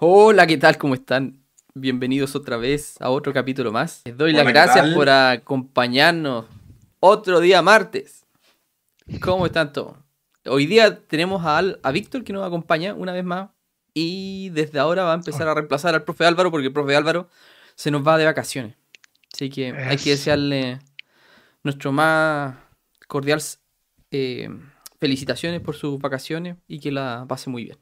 Hola, ¿qué tal? ¿Cómo están? Bienvenidos otra vez a otro capítulo más. Les doy las Hola, ¿qué gracias por acompañarnos otro día martes. ¿Cómo están todos? Hoy día tenemos a, Al- a Víctor que nos acompaña una vez más y desde ahora va a empezar a reemplazar al profe Álvaro porque el profe Álvaro se nos va de vacaciones. Así que hay que desearle nuestro más cordial eh, felicitaciones por sus vacaciones y que la pase muy bien.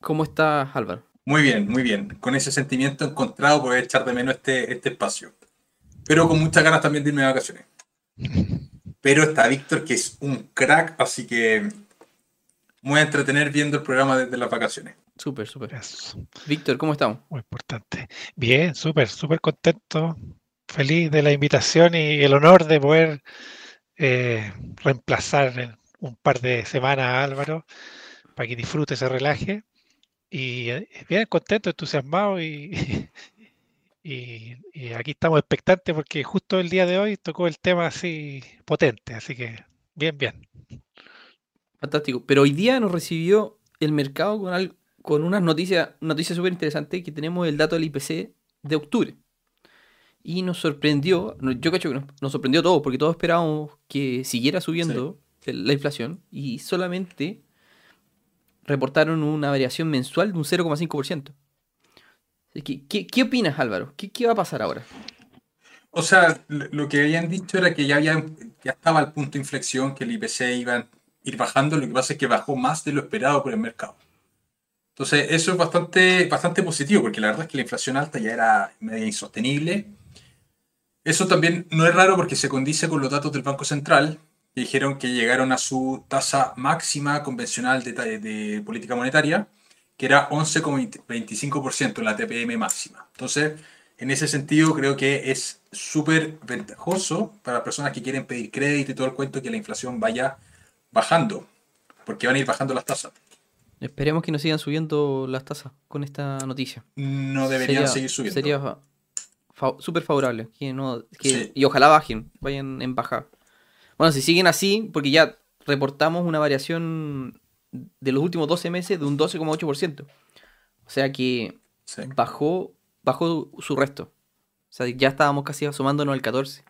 ¿Cómo estás, Álvaro? Muy bien, muy bien. Con ese sentimiento encontrado por echar de menos este, este espacio. Pero con muchas ganas también de irme de vacaciones. Pero está Víctor, que es un crack, así que voy a entretener viendo el programa desde las vacaciones. Súper, súper. Víctor, ¿cómo estamos? muy importante. Bien, súper, súper contento, feliz de la invitación y el honor de poder eh, reemplazar en un par de semanas a Álvaro para que disfrute, se relaje. Y eh, bien contento, entusiasmado y, y, y aquí estamos expectantes porque justo el día de hoy tocó el tema así potente, así que bien, bien. Fantástico. Pero hoy día nos recibió el mercado con, al- con unas noticias noticias súper interesantes que tenemos el dato del IPC de octubre. Y nos sorprendió, yo cacho que nos, nos sorprendió a todos, porque todos esperábamos que siguiera subiendo la inflación y solamente reportaron una variación mensual de un 0,5%. Así que, ¿Qué, qué opinas, Álvaro? ¿Qué, qué va a pasar ahora? O sea, lo que habían dicho era que ya, había, ya estaba al punto de inflexión, que el IPC iba a ir bajando. Lo que pasa es que bajó más de lo esperado por el mercado. Entonces, eso es bastante, bastante positivo, porque la verdad es que la inflación alta ya era media insostenible. Eso también no es raro porque se condice con los datos del Banco Central, dijeron que llegaron a su tasa máxima convencional de, política monetaria, que era 11,25% la TPM máxima. Entonces, en ese sentido, creo que es súper ventajoso para las personas que quieren pedir crédito y todo el cuento que la inflación vaya bajando, porque van a ir bajando las tasas. Esperemos que nos sigan subiendo las tasas con esta noticia. No deberían Sería- seguir subiendo. Sería fa- súper favorable. Que no, que- Sí. Y ojalá bajen, vayan en baja. Bueno, si siguen así, porque ya reportamos una variación de los últimos 12 meses de un 12,8%. O sea que Sí. bajó, bajó su resto. O sea, ya estábamos casi asomándonos al 14.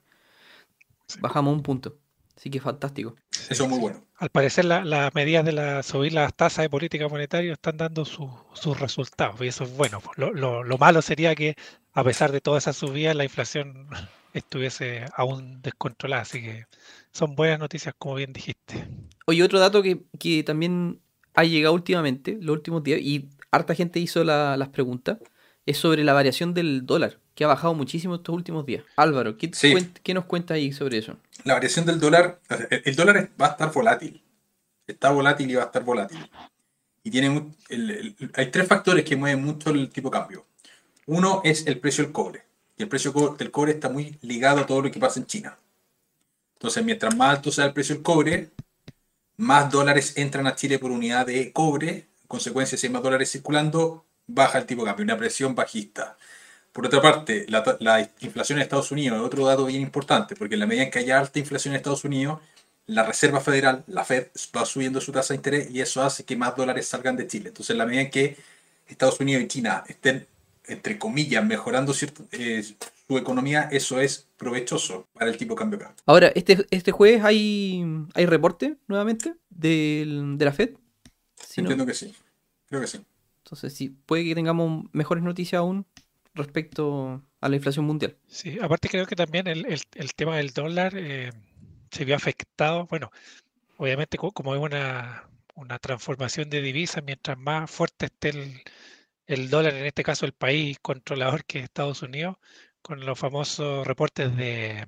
Sí. Bajamos un punto. Así que fantástico. Eso es muy bueno. Al parecer la- las medidas de la, subir las tasas de política monetaria están dando su- sus resultados y eso es bueno. Lo, lo- lo malo sería que a pesar de todas esas subidas la inflación estuviese aún descontrolada, así que son buenas noticias como bien dijiste. Oye, otro dato que, que también ha llegado últimamente, los últimos días, y harta gente hizo la- las preguntas, es sobre la variación del dólar, que ha bajado muchísimo estos últimos días. Álvaro, ¿qué, Sí. cuen- qué nos cuenta ahí sobre eso? La variación del dólar, el, dólar va a estar volátil. Está volátil y va a estar volátil. Y tiene mu- el- el- hay tres factores que mueven mucho el tipo de cambio. Uno es el precio del cobre. Y el precio del cobre está muy ligado a todo lo que pasa en China. Entonces, mientras más alto sea el precio del cobre, más dólares entran a Chile por unidad de cobre. En consecuencia, si hay más dólares circulando, baja el tipo de cambio, una presión bajista. Por otra parte, la, la inflación en Estados Unidos es otro dato bien importante, porque en la medida en que haya alta inflación en Estados Unidos, la Reserva Federal, la Fed, va subiendo su tasa de interés y eso hace que más dólares salgan de Chile. Entonces, en la medida en que Estados Unidos y China estén, entre comillas, mejorando cierto- eh, su economía, eso es provechoso para el tipo de cambio acá. Ahora, este, este jueves hay, hay reporte nuevamente del- de la Fed. Si no- Entiendo que sí. Creo que sí. entonces, sí, puede que tengamos mejores noticias aún respecto a la inflación mundial. Sí, aparte creo que también el, el- el tema del dólar eh, se vio afectado, bueno, obviamente co- como es una, una transformación de divisas, mientras más fuerte esté el, el dólar, en este caso el país controlador que es Estados Unidos, con los famosos reportes de,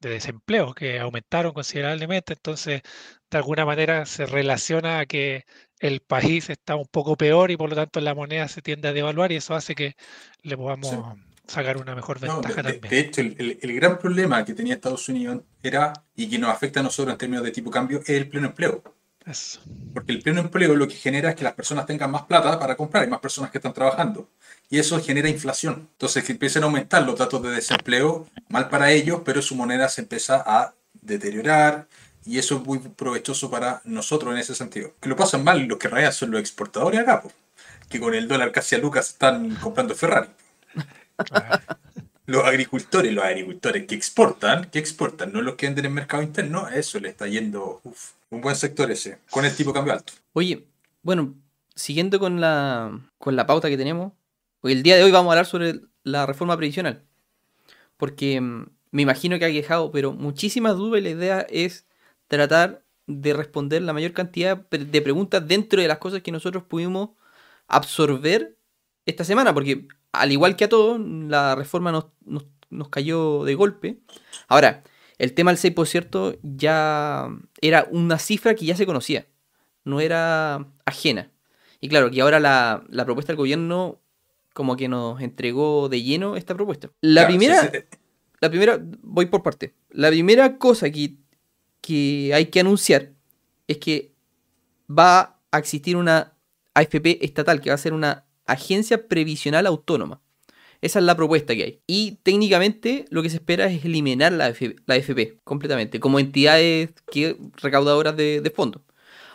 de desempleo que aumentaron considerablemente, entonces de alguna manera se relaciona a que el país está un poco peor y por lo tanto la moneda se tiende a devaluar y eso hace que le podamos sacar una mejor No, de, ventaja también. de hecho, el, el- el gran problema que tenía Estados Unidos era, y que nos afecta a nosotros en términos de tipo cambio, es el pleno empleo. Eso. Porque el pleno empleo lo que genera es que las personas tengan más plata para comprar, hay más personas que están trabajando. Y eso genera inflación. Entonces, que empiecen a aumentar los datos de desempleo, mal para ellos, pero su moneda se empieza a deteriorar. Y eso es muy provechoso para nosotros en ese sentido. Que lo pasan mal los que realidad son los exportadores acá. po. que con el dólar casi a lucas están comprando Ferrari. Los agricultores, los agricultores que exportan, que exportan, no los que venden en mercado interno, eso le está yendo uf, un buen sector ese, con el tipo de cambio alto. Oye, bueno, siguiendo con la, con la pauta que tenemos, hoy el día de hoy vamos a hablar sobre la reforma previsional. Porque mm, me imagino que ha quejado, pero muchísimas dudas y la idea es tratar de responder la mayor cantidad de preguntas dentro de las cosas que nosotros pudimos absorber esta semana, porque al igual que a todos, la reforma nos, nos- nos cayó de golpe. Ahora, el tema del 6% ya era una cifra que ya se conocía, no era ajena. Y claro, que ahora la, la propuesta del gobierno como que nos entregó de lleno esta propuesta. La Claro, primera se- la primera, voy por parte. La primera cosa que, que hay que anunciar es que va a existir una AFP estatal, que va a ser una agencia previsional autónoma. Esa es la propuesta que hay. Y técnicamente lo que se espera es eliminar la, AFP, la AFP completamente, como entidades que, recaudadoras de, fondos.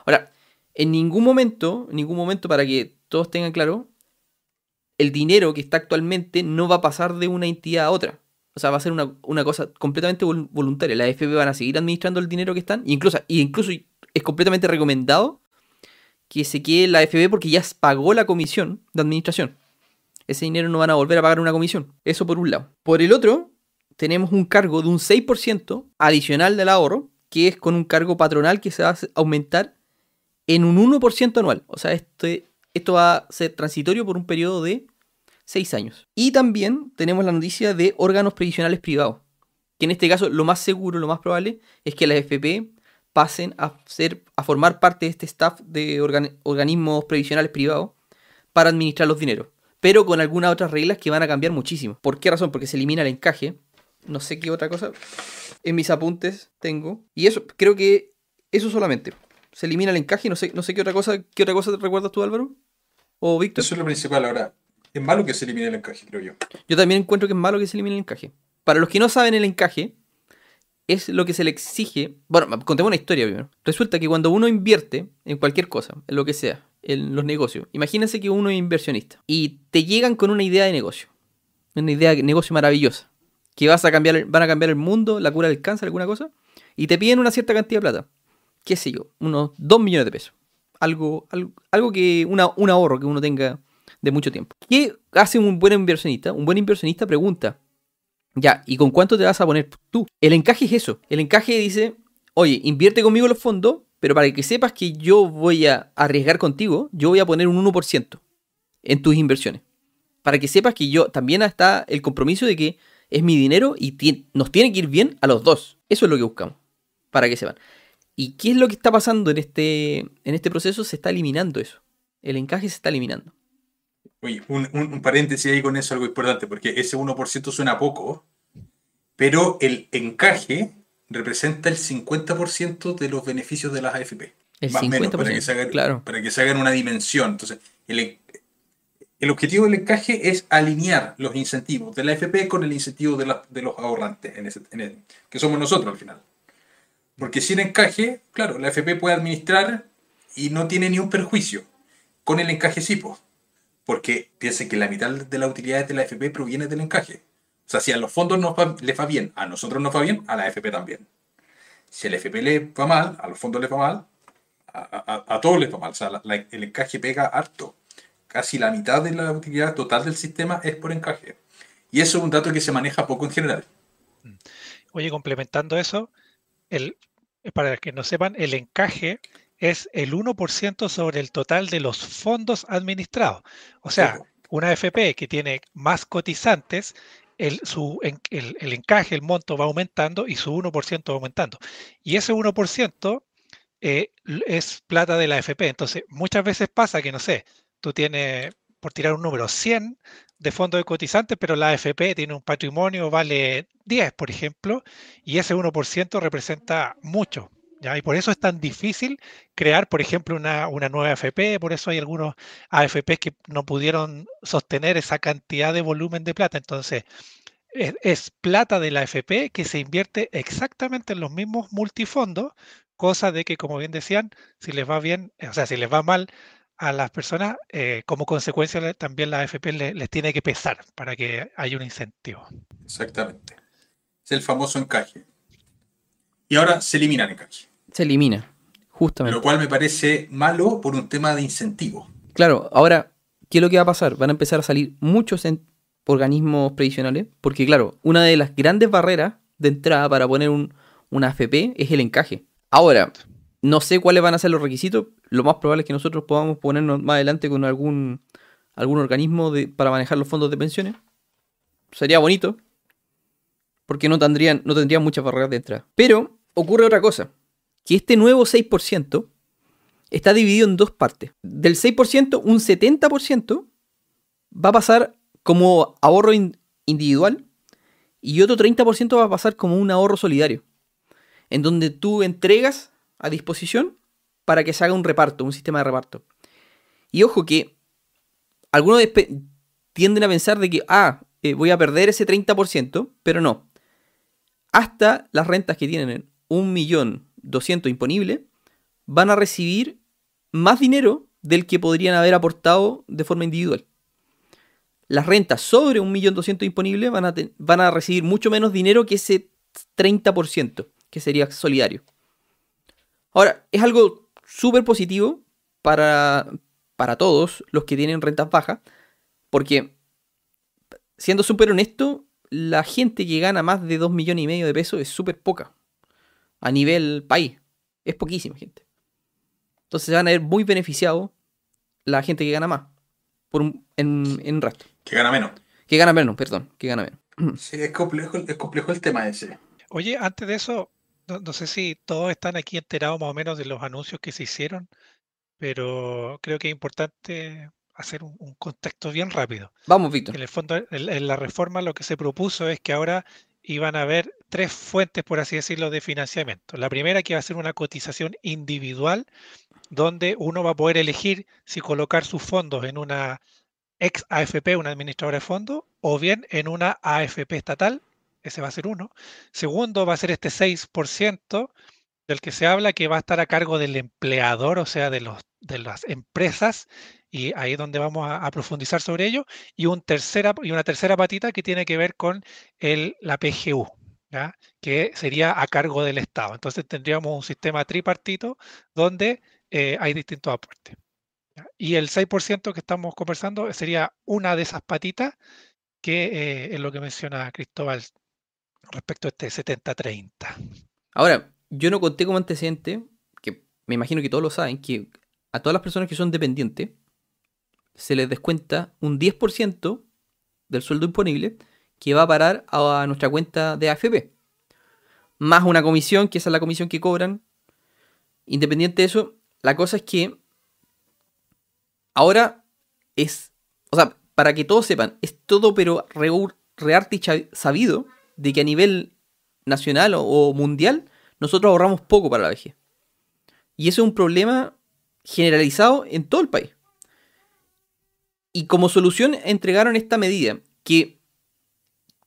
Ahora, en ningún momento, en ningún momento, para que todos tengan claro, el dinero que está actualmente no va a pasar de una entidad a otra. O sea, va a ser una, una cosa completamente vol- voluntaria. Las AFP van a seguir administrando el dinero que están. Incluso, y incluso es completamente recomendado que se quede la AFP porque ya pagó la comisión de administración. Ese dinero no van a volver a pagar una comisión. Eso por un lado. Por el otro, tenemos un cargo de un 6% adicional del ahorro, que es con un cargo patronal que se va a aumentar en un 1% anual. O sea, este, esto va a ser transitorio por un periodo de 6 años. Y también tenemos la noticia de órganos previsionales privados. Que en este caso lo más seguro, lo más probable es que las FP pasen a, ser, a formar parte de este staff de organ- organismos previsionales privados para administrar los dineros. Pero con algunas otras reglas que van a cambiar muchísimo. ¿Por qué razón? Porque se elimina el encaje. No sé qué otra cosa. En mis apuntes tengo. Y eso, creo que eso solamente. Se elimina el encaje. No sé, no sé qué otra cosa. ¿Qué otra cosa te recuerdas tú, Álvaro? ¿O Víctor? Eso es lo principal ahora. Es malo que se elimine el encaje, creo yo. Yo también encuentro que es malo que se elimine el encaje. Para los que no saben el encaje, es lo que se le exige. Bueno, contemos una historia primero. Resulta que cuando uno invierte en cualquier cosa, en lo que sea, en los negocios, imagínense que uno es inversionista y te llegan con una idea de negocio. Una idea de negocio maravillosa. Que vas a cambiar, van a cambiar el mundo, la cura del cáncer, alguna cosa. Y te piden una cierta cantidad de plata. ¿Qué sé yo? Unos 2 millones de pesos. Algo, algo, algo que. Una, un ahorro que uno tenga de mucho tiempo. ¿Qué hace un buen inversionista? Un buen inversionista pregunta, ya, ¿y con cuánto te vas a poner tú? El encaje es eso. El encaje dice, oye, invierte conmigo los fondos, pero para que sepas que yo voy a arriesgar contigo, yo voy a poner un 1% en tus inversiones. Para que sepas que yo también está el compromiso de que es mi dinero y nos tiene que ir bien a los dos. Eso es lo que buscamos. Para que sepan. ¿Y qué es lo que está pasando en este, en este proceso? Se está eliminando eso. El encaje se está eliminando. Oye, un, un- un paréntesis ahí con eso, algo importante, porque ese 1% suena poco, pero el encaje representa el 50% de los beneficios de las AFP. El más o 50%. menos, para que, se hagan, claro. para que se hagan una dimensión. Entonces, el, el objetivo del encaje es alinear los incentivos de la AFP con el incentivo de, la- de los ahorrantes, en ese- en el- que somos nosotros al final. Porque sin encaje, claro, la AFP puede administrar y no tiene ni un perjuicio. Con el encaje sí, pues. Porque piensen que la mitad de las utilidades de la AFP proviene del encaje. O sea, si a los fondos nos va- va bien, a nosotros nos va bien, a la AFP también. Si a la AFP le va mal, a los fondos les va mal, a, a- a todos les va mal. O sea, el encaje pega harto. Casi la mitad de la utilidad total del sistema es por encaje. Y eso es un dato que se maneja poco en general. Oye, complementando eso, el, para que no sepan, el encaje es el 1% sobre el total de los fondos administrados. O sea, una AFP que tiene más cotizantes, el, su, el, el encaje, el monto va aumentando y su 1% va aumentando. Y ese 1% eh, es plata de la AFP. Entonces, muchas veces pasa que, no sé, tú tienes, por tirar un número, 100 de fondos de cotizantes, pero la AFP tiene un patrimonio, vale 10, por ejemplo, y ese 1% representa mucho. Y por eso es tan difícil crear, por ejemplo, una, una nueva AFP, por eso hay algunos AFP que no pudieron sostener esa cantidad de volumen de plata. Entonces, es, plata de la AFP que se invierte exactamente en los mismos multifondos, cosa de que, como bien decían, si les va bien, o sea, si les va mal a las personas, eh, como consecuencia también la AFP le- les tiene que pesar para que haya un incentivo. Exactamente. Es el famoso encaje. Y ahora se elimina el encaje. Se elimina, justamente. Lo cual me parece malo por un tema de incentivo. Claro, ahora, ¿qué es lo que va a pasar? Van a empezar a salir muchos organismos previsionales, porque claro, una de las grandes barreras de entrada para poner un, una AFP es el encaje. Ahora, no sé cuáles van a ser los requisitos, lo más probable es que nosotros podamos ponernos más adelante con algún, algún organismo de- para manejar los fondos de pensiones. Sería bonito, porque no tendrían, no tendrían muchas barreras de entrada. Pero ocurre otra cosa, que este nuevo 6% está dividido en dos partes. Del 6%, un 70% va a pasar como ahorro in- individual y otro 30% va a pasar como un ahorro solidario, en donde tú entregas a disposición para que se haga un reparto, un sistema de reparto. Y ojo que algunos tienden a pensar de que, ah, eh, voy a perder ese 30%, pero no. Hasta las rentas que tienen 1.200.000 imponible van a recibir más dinero del que podrían haber aportado de forma individual. Las rentas sobre 1.200.000 imponible van a, van a recibir mucho menos dinero que ese 30%, que sería solidario. Ahora, es algo súper positivo para, para todos los que tienen rentas bajas, porque, siendo súper honesto, la gente que gana más de 2 millones y medio de pesos es súper poca a nivel país. Es poquísima gente. Entonces se van a ver muy beneficiados la gente que gana más por un- en, en un rato. Que gana menos. Que gana menos, perdón, que gana menos. Sí, es complejo, es complejo el tema ese. Oye, antes de eso, no, no sé si todos están aquí enterados más o menos de los anuncios que se hicieron, pero creo que es importante hacer un, un contexto bien rápido. Vamos, Víctor. En el fondo, en, en la reforma lo que se propuso es que ahora iban a haber tres fuentes, por así decirlo, de financiamiento. La primera que va a ser una cotización individual, donde uno va a poder elegir si colocar sus fondos en una ex AFP, una administradora de fondos, o bien en una AFP estatal, ese va a ser uno. Segundo, va a ser este 6% del que se habla que va a estar a cargo del empleador, o sea, de, los, de las empresas, y ahí es donde vamos a, profundizar sobre ello. Y, un tercera, y una tercera patita que tiene que ver con el, la PGU, que sería a cargo del Estado. Entonces tendríamos un sistema tripartito donde eh, hay distintos aportes. Y el 6% que estamos conversando sería una de esas patitas que eh, es lo que menciona Cristóbal respecto a este 70-30. Ahora, yo no conté como antecedente, que me imagino que todos lo saben, que a todas las personas que son dependientes se les descuenta un 10% del sueldo imponible que va a parar a nuestra cuenta de AFP. Más una comisión, que esa es la comisión que cobran. Independiente de eso, la cosa es que ahora es, o sea, para que todos sepan, es todo pero rearte cha- sabido de que a nivel nacional o, o mundial nosotros ahorramos poco para la vejez. Y eso es un problema generalizado en todo el país. Y como solución entregaron esta medida que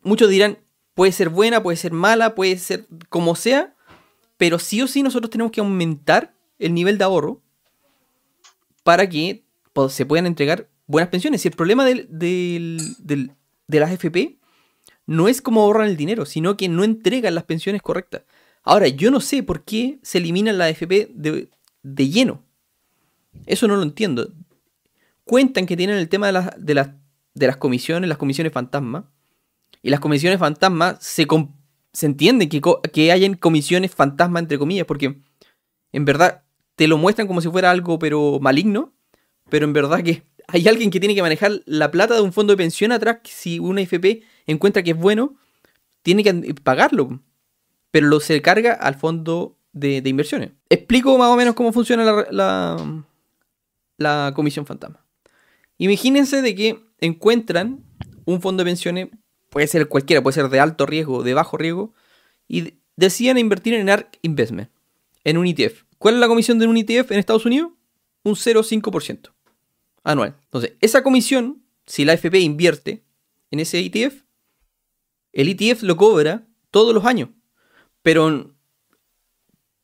muchos dirán puede ser buena, puede ser mala, puede ser como sea, pero sí o sí nosotros tenemos que aumentar el nivel de ahorro para que se puedan entregar buenas pensiones. Y el problema del, de las FP no es cómo ahorran el dinero, sino que no entregan las pensiones correctas. Ahora, yo no sé por qué se eliminan las FP de lleno. Eso no lo entiendo. Cuentan que tienen el tema de las, comisiones, las comisiones fantasma. Y las comisiones fantasma se, se entiende que, que hayan comisiones fantasma, entre comillas, porque en verdad te lo muestran como si fuera algo, pero maligno. Pero en verdad que hay alguien que tiene que manejar la plata de un fondo de pensión atrás. que Si una FP encuentra que es bueno, tiene que pagarlo. Pero lo se carga al fondo de, inversiones. Explico más o menos cómo funciona la, la comisión fantasma. Imagínense de que encuentran un fondo de pensiones, puede ser cualquiera, puede ser de alto riesgo, de bajo riesgo, y de- deciden invertir en ARK Investment, en un ETF. ¿Cuál es la comisión de un ETF en Estados Unidos? Un 0,5% anual. Entonces, esa comisión, si la AFP invierte en ese ETF, el ETF lo cobra todos los años. Pero,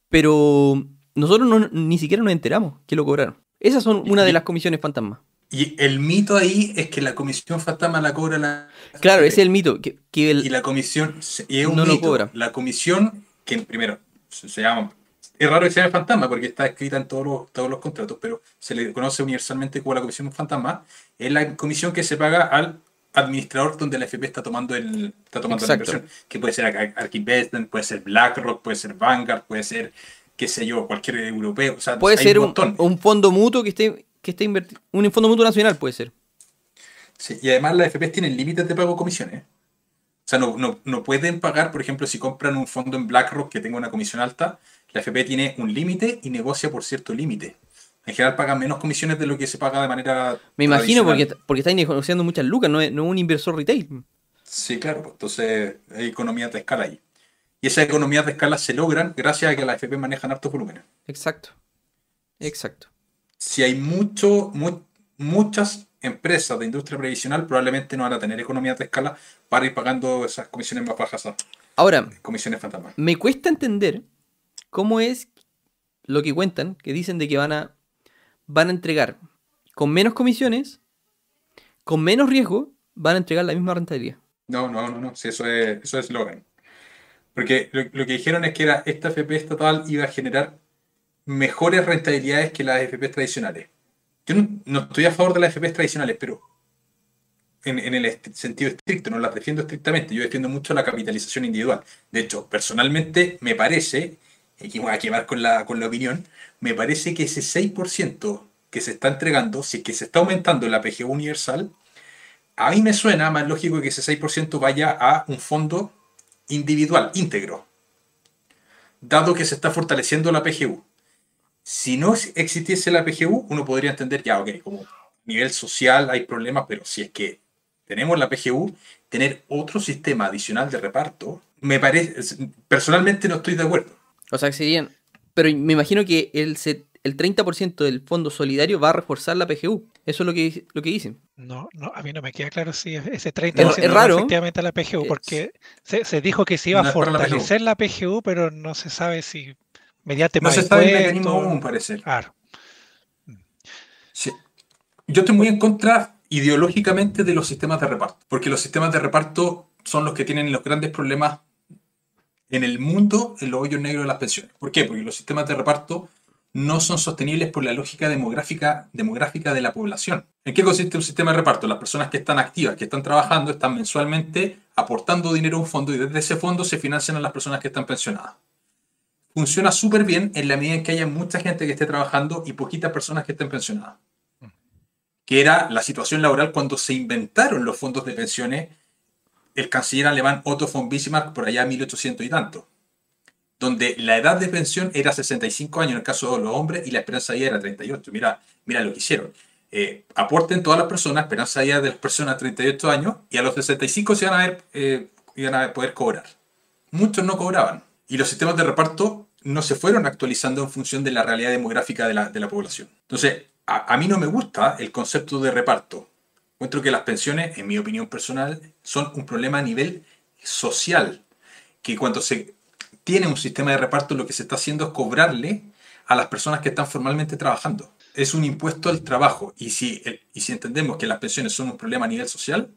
pero nosotros no- ni siquiera nos enteramos que lo cobraron. Esas son una de las comisiones fantasma. Y el mito ahí es que la comisión fantasma la cobra la. Claro, ese es el mito. Que, que el- Y la comisión. Y es un No lo mito. cobra. La comisión, que primero se, llama. Es raro que se llame fantasma porque está escrita en todos los, todos los contratos, pero se le conoce universalmente como la comisión fantasma. Es la comisión que se paga al administrador donde la FP está tomando, el, está tomando la inversión. Que puede ser Ar- Ark Investment, puede ser BlackRock, puede ser Vanguard, puede ser, qué sé yo, cualquier europeo. O sea, puede ser un un fondo mutuo que esté, que esté invertido. Un fondo mutuo nacional puede ser. Sí, y además las FPs tienen límites de pago de comisiones. O sea, no, no, no pueden pagar, por ejemplo, si compran un fondo en BlackRock que tenga una comisión alta, la FP tiene un límite y negocia por cierto límite. En general pagan menos comisiones de lo que se paga de manera. Me imagino porque, porque estáis negociando muchas lucas, no es, no es un inversor retail. Sí, claro, pues, entonces hay economías de escala ahí. Y esas economías de escala se logran gracias a que las FP manejan hartos volúmenes. Exacto. Exacto. Si hay mucho, mu- muchas empresas de industria previsional, probablemente no van a tener economías de escala para ir pagando esas comisiones más bajas, Ahora, comisiones fantasmas. me cuesta entender cómo es lo que cuentan, que dicen de que van a, van a entregar con menos comisiones, con menos riesgo, van a entregar la misma rentabilidad. No, no, no, no, sí, eso es eso es eslogan. Porque lo, lo que dijeron es que era esta FP estatal iba a generar mejores rentabilidades que las FP tradicionales. Yo no, estoy a favor de las FP tradicionales, pero en, el sentido estricto, no las defiendo estrictamente. Yo defiendo mucho la capitalización individual. De hecho, personalmente me parece, aquí voy a quemar con la, con la opinión, me parece que ese 6% que se está entregando, si es que se está aumentando la PGU universal, a mí me suena más lógico que ese 6% vaya a un fondo individual, íntegro, dado que se está fortaleciendo la PGU. Si no existiese la PGU, uno podría entender, ya, ok, como a nivel social hay problemas, pero si es que tenemos la PGU, tener otro sistema adicional de reparto, me parece, personalmente no estoy de acuerdo. O sea, que serían... Pero me imagino que el, el 30% del fondo solidario va a reforzar la PGU. Eso es lo que, lo que dicen. No, no, a mí no me queda claro si ese 30% Es- es raro. efectivamente a la PGU, Es- porque se, se dijo que se iba No a para la PGU. fortalecer la PGU, pero no se sabe si mediante No más se sabe el impuestos- mecanismo aún, parece. Claro, Sí. Yo estoy muy en contra ideológicamente de los sistemas de reparto, porque los sistemas de reparto son los que tienen los grandes problemas en el mundo en los hoyos negros de las pensiones. ¿Por qué? Porque los sistemas de reparto no son sostenibles por la lógica demográfica, demográfica de la población. ¿En qué consiste un sistema de reparto? Las personas que están activas, que están trabajando, están mensualmente aportando dinero a un fondo y desde ese fondo se financian a las personas que están pensionadas. Funciona súper bien en la medida en que haya mucha gente que esté trabajando y poquitas personas que estén pensionadas que era la situación laboral cuando se inventaron los fondos de pensiones, el canciller alemán Otto von Bismarck por allá 1800 y tanto, donde la edad de pensión era 65 años en el caso de los hombres y la esperanza de vida era 38. Mira, mira lo que hicieron. Eh, aporten todas las personas, esperanza de vida de las personas 38 años y a los 65 se iban a, ver, eh, a poder cobrar. Muchos no cobraban y los sistemas de reparto no se fueron actualizando en función de la realidad demográfica de la, de la población. Entonces, a, a mí no me gusta el concepto de reparto. Encuentro que las pensiones, en mi opinión personal, son un problema a nivel social. Que cuando se tiene un sistema de reparto, lo que se está haciendo es cobrarle a las personas que están formalmente trabajando. Es un impuesto al trabajo. Y si, el- y si entendemos que las pensiones son un problema a nivel social,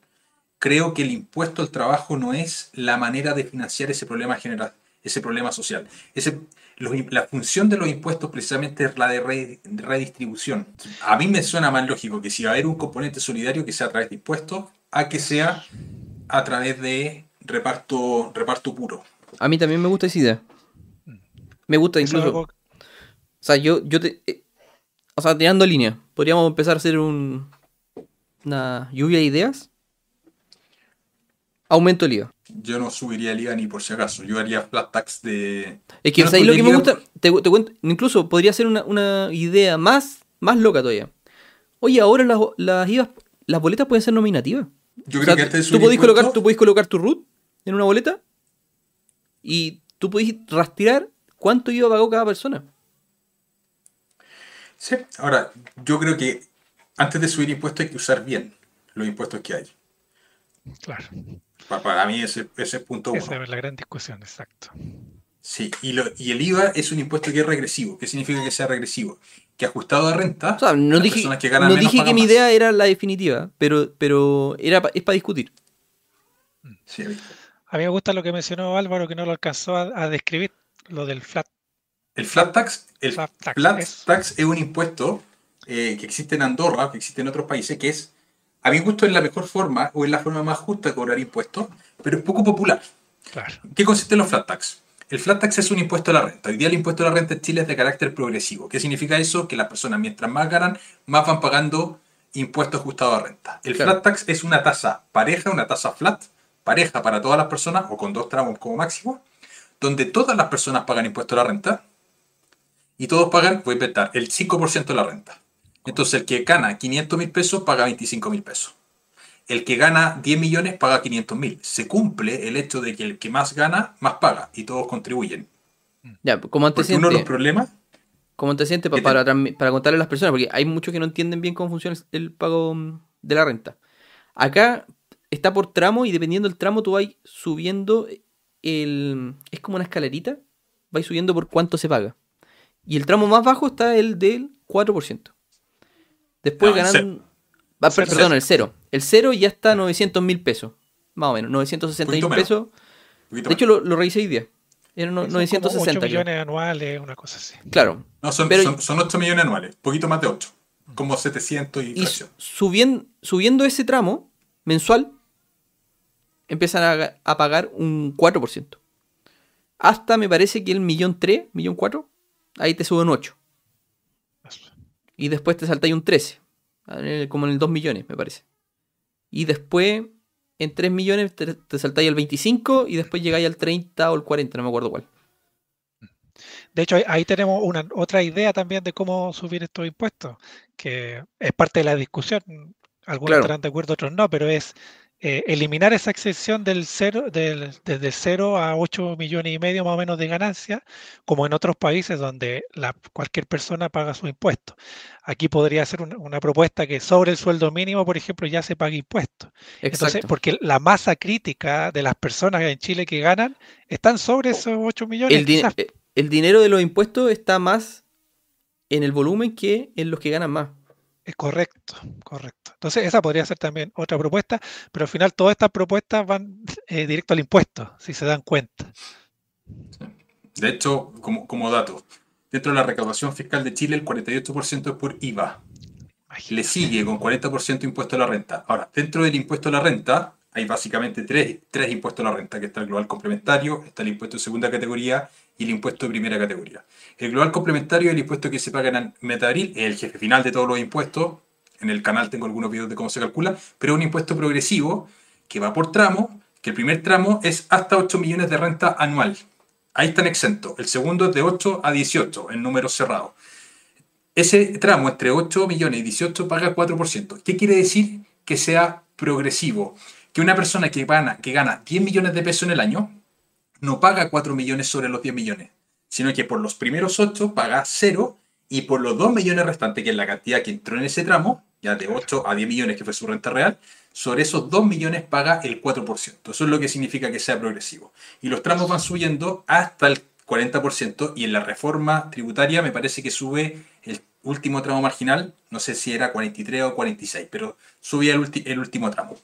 creo que el impuesto al trabajo no es la manera de financiar ese problema general, ese problema social. Ese, los la función de los impuestos precisamente es la de re- redistribución. A mí me suena más lógico que si va a haber un componente solidario que sea a través de impuestos, a que sea a través de reparto, reparto puro. A mí también me gusta esa idea. Me gusta incluso... O sea, yo, yo te. eh, o sea, tirando línea, podríamos empezar a hacer un. Una lluvia de ideas. Aumento el IVA. Yo no subiría el IVA ni por si acaso. Yo haría flat tax de... Es que, Yo no ¿sabéis lo que me gusta? Te, te cuento, incluso podría ser una, una idea más, más loca todavía. Oye, ahora las, las IVAs, las boletas pueden ser nominativas. Yo O creo sea, que antes de tú subir podés colocar, impuestos- tú podés colocar tu root en una boleta y tú podés rastrear cuánto IVA pagó cada persona. Sí, ahora, yo creo que antes de subir impuestos hay que usar bien los impuestos que hay. Claro, Para mí ese, ese es punto uno. esa es la gran discusión, exacto. Sí, y, lo- y el IVA es un impuesto que es regresivo. ¿Qué significa que sea regresivo? Que ajustado a renta, O sea, no las dije, personas que ganan no menos dije que pagan mi idea era la definitiva, pero, pero era pa- es para discutir. Sí, ¿viste? A mí me gusta lo que mencionó Álvaro, que no lo alcanzó a, a describir, lo del flat, El flat tax, el flat tax. flat tax es un impuesto eh, que existe en Andorra, que existe en otros países, que es, a mi gusto, es la mejor forma o es la forma más justa de cobrar impuestos, pero es poco popular. Claro. ¿Qué consiste en los flat tax? El flat tax es un impuesto a la renta. Hoy día el impuesto a la renta en Chile es de carácter progresivo. ¿Qué significa eso? Que las personas mientras más ganan, más van pagando impuestos ajustados a renta. El Claro. flat tax es una tasa pareja, una tasa flat, pareja para todas las personas o con dos tramos como máximo, donde todas las personas pagan impuesto a la renta y todos pagan, voy a inventar, el 5% de la renta. Entonces el que gana 500 mil pesos paga 25 mil pesos. El que gana 10 millones paga 500 mil. Se cumple el hecho de que el que más gana, más paga y todos contribuyen. Ya, como Porque uno de los problemas, pa- ¿Qué te- para, transmi- para contarle a las personas, porque hay muchos que no entienden bien cómo funciona el pago de la renta. Acá está por tramo y dependiendo del tramo tú vas subiendo el... Es como una escalerita, vais subiendo por cuánto se paga. Y el tramo más bajo está el del 4%. Después No, ganan... Ah, Cero. perdón, el 0. El 0 ya está a 900 mil pesos. Más o menos, 960 mil pesos. De hecho, lo, lo revisé hoy día. Eran no- Son como 960. 8 creo. millones anuales, una cosa así. Claro. no, son, pero- son, son 8 millones anuales, poquito más de 8, como 700 y Y subiendo, subiendo ese tramo mensual, empiezan a, a pagar un 4%. Hasta me parece que el millón 3, millón 4, ahí te suben 8. Y después te saltáis un 13. eh, Como en el 2 millones, me parece. Y después, en 3 millones, te, te saltáis al 25 y después llegáis al 30 o el 40, no me acuerdo cuál. De hecho, ahí, ahí tenemos una otra idea también de cómo subir estos impuestos, que es parte de la discusión. Algunos Claro. estarán de acuerdo, otros no, pero es eh, eliminar esa excepción del cero, del, desde 0 a 8 millones y medio más o menos de ganancia, como en otros países donde la, cualquier persona paga su impuesto. Aquí podría ser una, una propuesta que sobre el sueldo mínimo, por ejemplo, ya se pague. Entonces, Exacto. porque la masa crítica de las personas en Chile que ganan están sobre esos 8 millones. el, di- quizás. eh, el dinero de los impuestos está más en el volumen que en los que ganan más. Es correcto, correcto. Entonces, esa podría ser también otra propuesta, pero al final todas estas propuestas van eh, directo al impuesto, si se dan cuenta. De hecho, como, como dato, dentro de la recaudación fiscal de Chile, el 48% es por IVA. Le sigue con 40% impuesto a la renta. Ahora, dentro del impuesto a la renta, hay básicamente tres, tres impuestos a la renta, que está el global complementario, está el impuesto de segunda categoría y el impuesto de primera categoría. El global complementario es el impuesto que se paga en Metabril, es el jefe final de todos los impuestos. En el canal tengo algunos videos de cómo se calcula, pero es un impuesto progresivo que va por tramo, que el primer tramo es hasta 8 millones de renta anual. Ahí están exentos. El segundo es de 8 a 18, en números cerrados. Ese tramo entre 8 millones y 18 paga 4%. ¿Qué quiere decir que sea progresivo? Que una persona que gana, que gana 10 millones de pesos en el año no paga 4 millones sobre los 10 millones, sino que por los primeros 8 paga 0 y por los 2 millones restantes, que es la cantidad que entró en ese tramo, ya de 8 a 10 millones que fue su renta real, sobre esos 2 millones paga el 4%. Eso es lo que significa que sea progresivo. Y los tramos van subiendo hasta el 40% y en la reforma tributaria me parece que sube el último tramo marginal, no sé si era 43 o 46, pero subía el, el último tramo.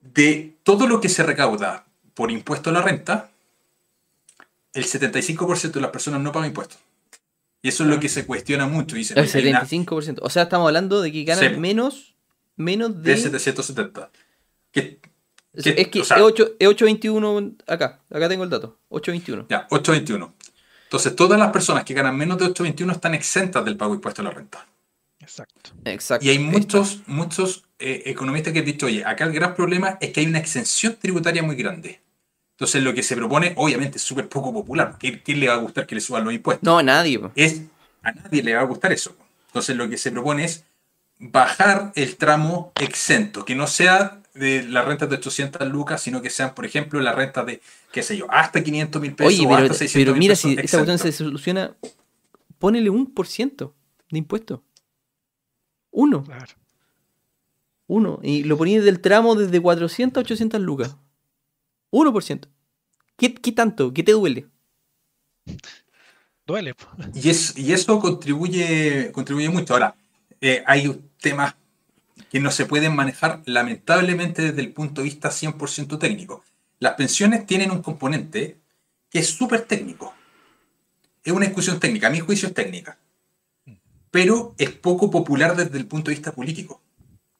De todo lo que se recauda por impuesto a la renta, el 75% de las personas no pagan impuestos. Y eso es lo que se cuestiona mucho. Dice, El "Oye, hay una 75%. O sea, estamos hablando de que ganan Sí. menos, menos de de... 770. Que, es que- es que o sea- es 8 es 821 acá. Acá tengo el dato. 821. ya, 821. Entonces, todas las personas que ganan menos de 821 están exentas del pago de impuesto a la renta. Exacto. Exacto. Y hay muchos, muchos eh, economistas que han dicho, oye, acá el gran problema es que hay una exención tributaria muy grande. Entonces, lo que se propone, obviamente, es súper poco popular. ¿Quién, quién le va a gustar que le suban los impuestos? No, nadie. po. es a nadie le va a gustar eso. Entonces lo que se propone es bajar el tramo exento, que no sea de las rentas de 800 lucas, sino que sean, por ejemplo, las rentas de, qué sé yo, hasta 500 mil pesos Oye, o pero, hasta 600 pero mil mira, pesos si esa cuestión se exento. soluciona, ponele un por ciento de impuesto. Uno. Claro. Uno. Y lo poní del tramo desde 400 a 800 lucas. 1%. ¿Qué, ¿Qué tanto? ¿Qué te duele? Duele. Y, es, y eso contribuye, contribuye mucho. Ahora, eh, hay temas que no se pueden manejar lamentablemente desde el punto de vista 100% técnico. Las pensiones tienen un componente que es súper técnico. Es una discusión técnica, a mi juicio es técnica. Pero es poco popular desde el punto de vista político.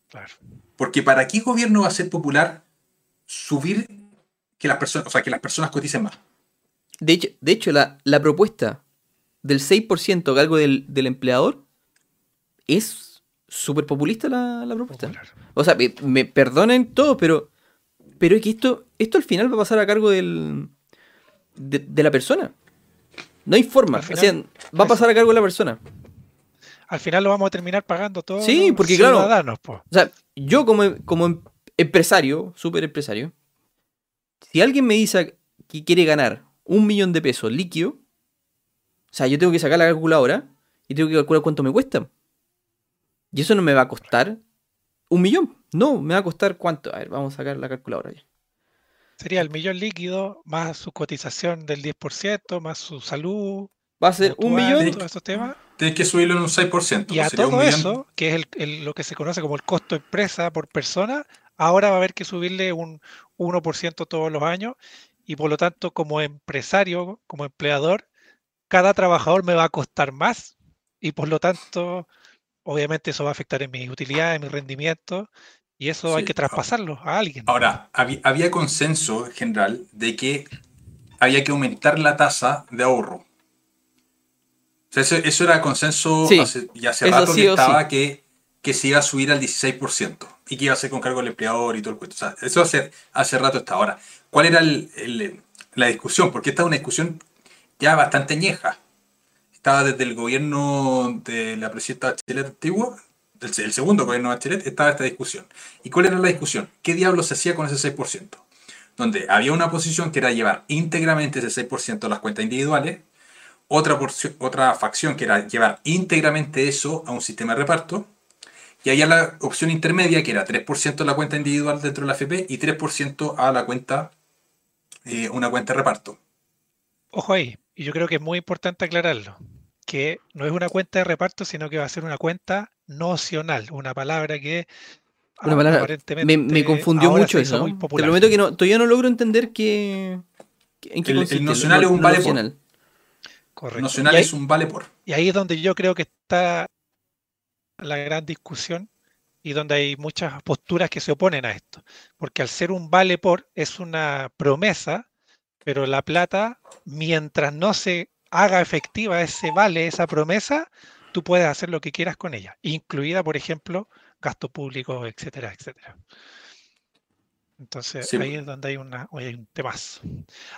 Claro. Porque ¿para qué gobierno va a ser popular subir que las personas, o sea, que las personas coticen más? De hecho, de hecho la, la propuesta del 6% a cargo del, del empleador es súper populista la, la propuesta. Popular. O sea, me, me perdonen todo, pero, pero es que esto, esto al final va a pasar a cargo del, de, de la persona. No hay forma. Al O final, sea, va a pasar a cargo de la persona. Al final lo vamos a terminar pagando todos Sí, los porque, claro, po. O sea, yo como, como em- empresario, súper empresario, si alguien me dice que quiere ganar un millón de pesos líquido, o sea, yo tengo que sacar la calculadora y tengo que calcular cuánto me cuesta. Y eso no me va a costar un millón. No, me va a costar cuánto. A ver, vamos a sacar la calculadora. ya. Sería el millón líquido, más su cotización del 10%, más su salud, Va a ser un millón. todos esos temas. Tienes que subirlo en un 6%. Y a todo eso, que es el- el- lo que se conoce como el costo empresa por persona, ahora va a haber que subirle un 1% todos los años y por lo tanto como empresario, como empleador, cada trabajador me va a costar más y por lo tanto, obviamente eso va a afectar en mis utilidades, en mi rendimiento y eso hay que traspasarlo a alguien. Ahora, había, había consenso general de que había que aumentar la tasa de ahorro. O sea, eso, eso era consenso Sí, hace, y hace rato sí que estaba sí. que, que se iba a subir al 16% y que iba a ser con cargo del empleador y todo el cuento. O sea, eso hace, hace rato está. Ahora, ¿cuál era el- el- la discusión? Porque esta es una discusión ya bastante añeja. Estaba desde el gobierno de la presidenta Bachelet antigua, el, el segundo gobierno de Bachelet, estaba esta discusión. ¿Y cuál era la discusión? ¿Qué diablos se hacía con ese 6%? Donde había una posición que era llevar íntegramente ese 6% a las cuentas individuales, otra, porción- otra facción que era llevar íntegramente eso a un sistema de reparto, y había la opción intermedia que era 3% a la cuenta individual dentro de la FP y 3% a la cuenta, eh, una cuenta de reparto. Ojo ahí, y yo creo que es muy importante aclararlo, que no es una cuenta de reparto, sino que va a ser una cuenta nocional, una palabra que Una palabra- aparentemente Me, me confundió mucho eso. ¿no? Te prometo que no, todavía no logro entender qué, qué- en qué El- el nocional es un vale por. Correcto. Nacional ahí, es un vale por. y ahí es donde yo creo que está la gran discusión y donde hay muchas posturas que se oponen a esto. Porque al ser un vale por es una promesa, pero la plata, mientras no se haga efectiva ese vale, esa promesa, tú puedes hacer lo que quieras con ella, incluida, por ejemplo, gasto público, etcétera, etcétera. Entonces Sí. ahí es donde hay, una, hay un temazo.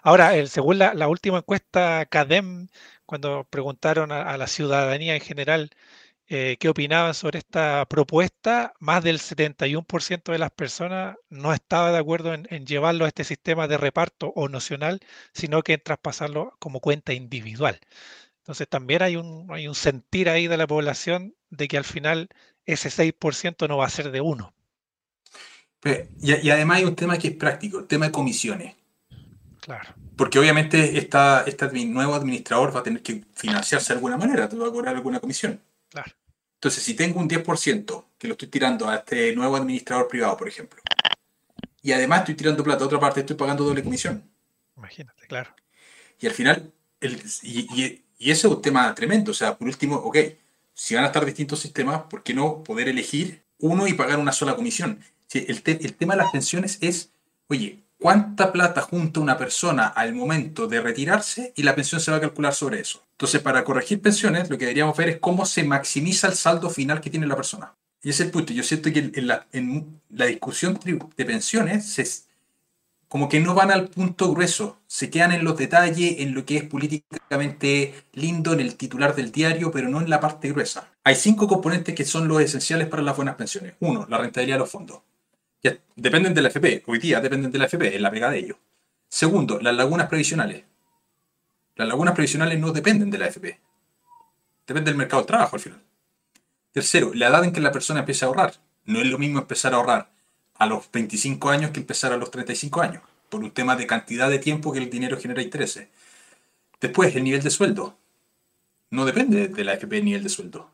Ahora, el, según la, la última encuesta CADEM, cuando preguntaron a, a la ciudadanía en general eh, qué opinaban sobre esta propuesta, más del 71% de las personas no estaba de acuerdo en, en llevarlo a este sistema de reparto o nocional, sino que en traspasarlo como cuenta individual. Entonces también hay un, hay un sentir ahí de la población de que al final ese 6% no va a ser de uno. Y, y además hay un tema que es práctico, el tema de comisiones. Claro. Porque obviamente esta, este nuevo administrador va a tener que financiarse de alguna manera, te va a cobrar alguna comisión. Claro. Entonces, si tengo un 10% que lo estoy tirando a este nuevo administrador privado, por ejemplo, y además estoy tirando plata a otra parte, estoy pagando doble comisión. Imagínate, claro. Y al final, el- y, y- y ese es un tema tremendo. O sea, por último, ok, si van a estar distintos sistemas, ¿por qué no poder elegir uno y pagar una sola comisión? Sí, el, te- el tema de las pensiones es, oye, ¿cuánta plata junta una persona al momento de retirarse? Y la pensión se va a calcular sobre eso. Entonces, para corregir pensiones, lo que deberíamos ver es cómo se maximiza el saldo final que tiene la persona. Y ese es el punto. Yo siento que en la, discusión de pensiones como que no van al punto grueso, se quedan en los detalles, en lo que es políticamente lindo, en el titular del diario, pero no en la parte gruesa. Hay cinco componentes que son los esenciales para las buenas pensiones. Uno, la rentabilidad de los fondos. Ya, dependen de la FP, hoy día dependen de la FP, es la pega de ellos. Segundo, las lagunas previsionales. Las lagunas previsionales no dependen de la FP. Depende del mercado del trabajo al final. Tercero, la edad en que la persona empieza a ahorrar. No es lo mismo empezar a ahorrar a los 25 años que empezar a los 35 años, por un tema de cantidad de tiempo que el dinero genera intereses. Después, el nivel de sueldo. No depende de la AFP el nivel de sueldo.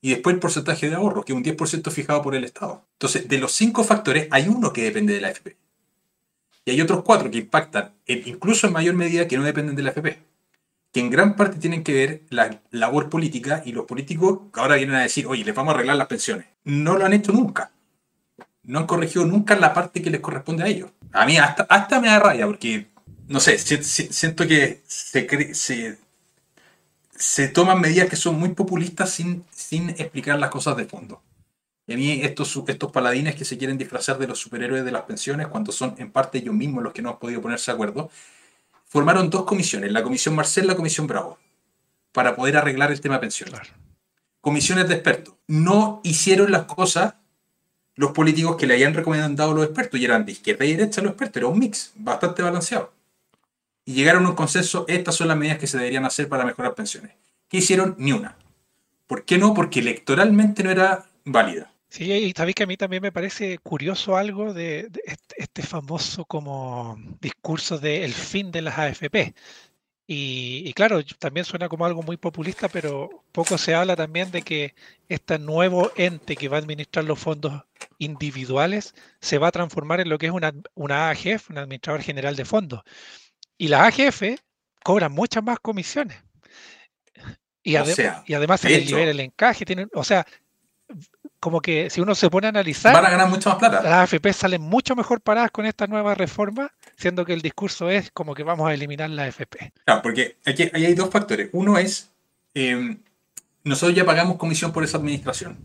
Y después el porcentaje de ahorro, que es un 10% fijado por el Estado. Entonces, de los cinco factores, hay uno que depende de la AFP. Y hay otros cuatro que impactan, incluso en mayor medida, que no dependen de la AFP. Que en gran parte tienen que ver la labor política y los políticos ahora vienen a decir, oye, les vamos a arreglar las pensiones. No lo han hecho nunca. No han corregido nunca la parte que les corresponde a ellos. A mí hasta, hasta me da raya porque, no sé, siento que se, se, se toman medidas que son muy populistas sin, sin explicar las cosas de fondo. Y a mí estos, estos paladines que se quieren disfrazar de los superhéroes de las pensiones, cuando son en parte ellos mismos los que no han podido ponerse de acuerdo, formaron dos comisiones, la comisión Marcel y la comisión Bravo, para poder arreglar el tema pensiones. Comisiones de expertos. No hicieron las cosas los políticos que le hayan recomendado los expertos, y eran de izquierda y derecha los expertos, era un mix bastante balanceado. Y llegaron a un consenso, estas son las medidas que se deberían hacer para mejorar pensiones. ¿Qué hicieron? Ni una. ¿Por qué no? Porque electoralmente no era válida. Sí, y sabéis que a mí también me parece curioso algo de, este, famoso como discurso del fin de las AFP. Y, claro, también suena como algo muy populista, pero poco se habla también de que este nuevo ente que va a administrar los fondos individuales se va a transformar en lo que es una, una AGF, un administrador general de fondos. Y las AGF cobran muchas más comisiones. Y, y además se les libera el encaje. Tienen, o sea, como que si uno se pone a analizar, van a ganar mucho más plata. Las AFP salen mucho mejor paradas con esta nueva reforma, siendo que el discurso es como que vamos a eliminar la AFP. Claro, porque aquí, hay dos factores. Uno es, em, nosotros ya pagamos comisión por esa administración.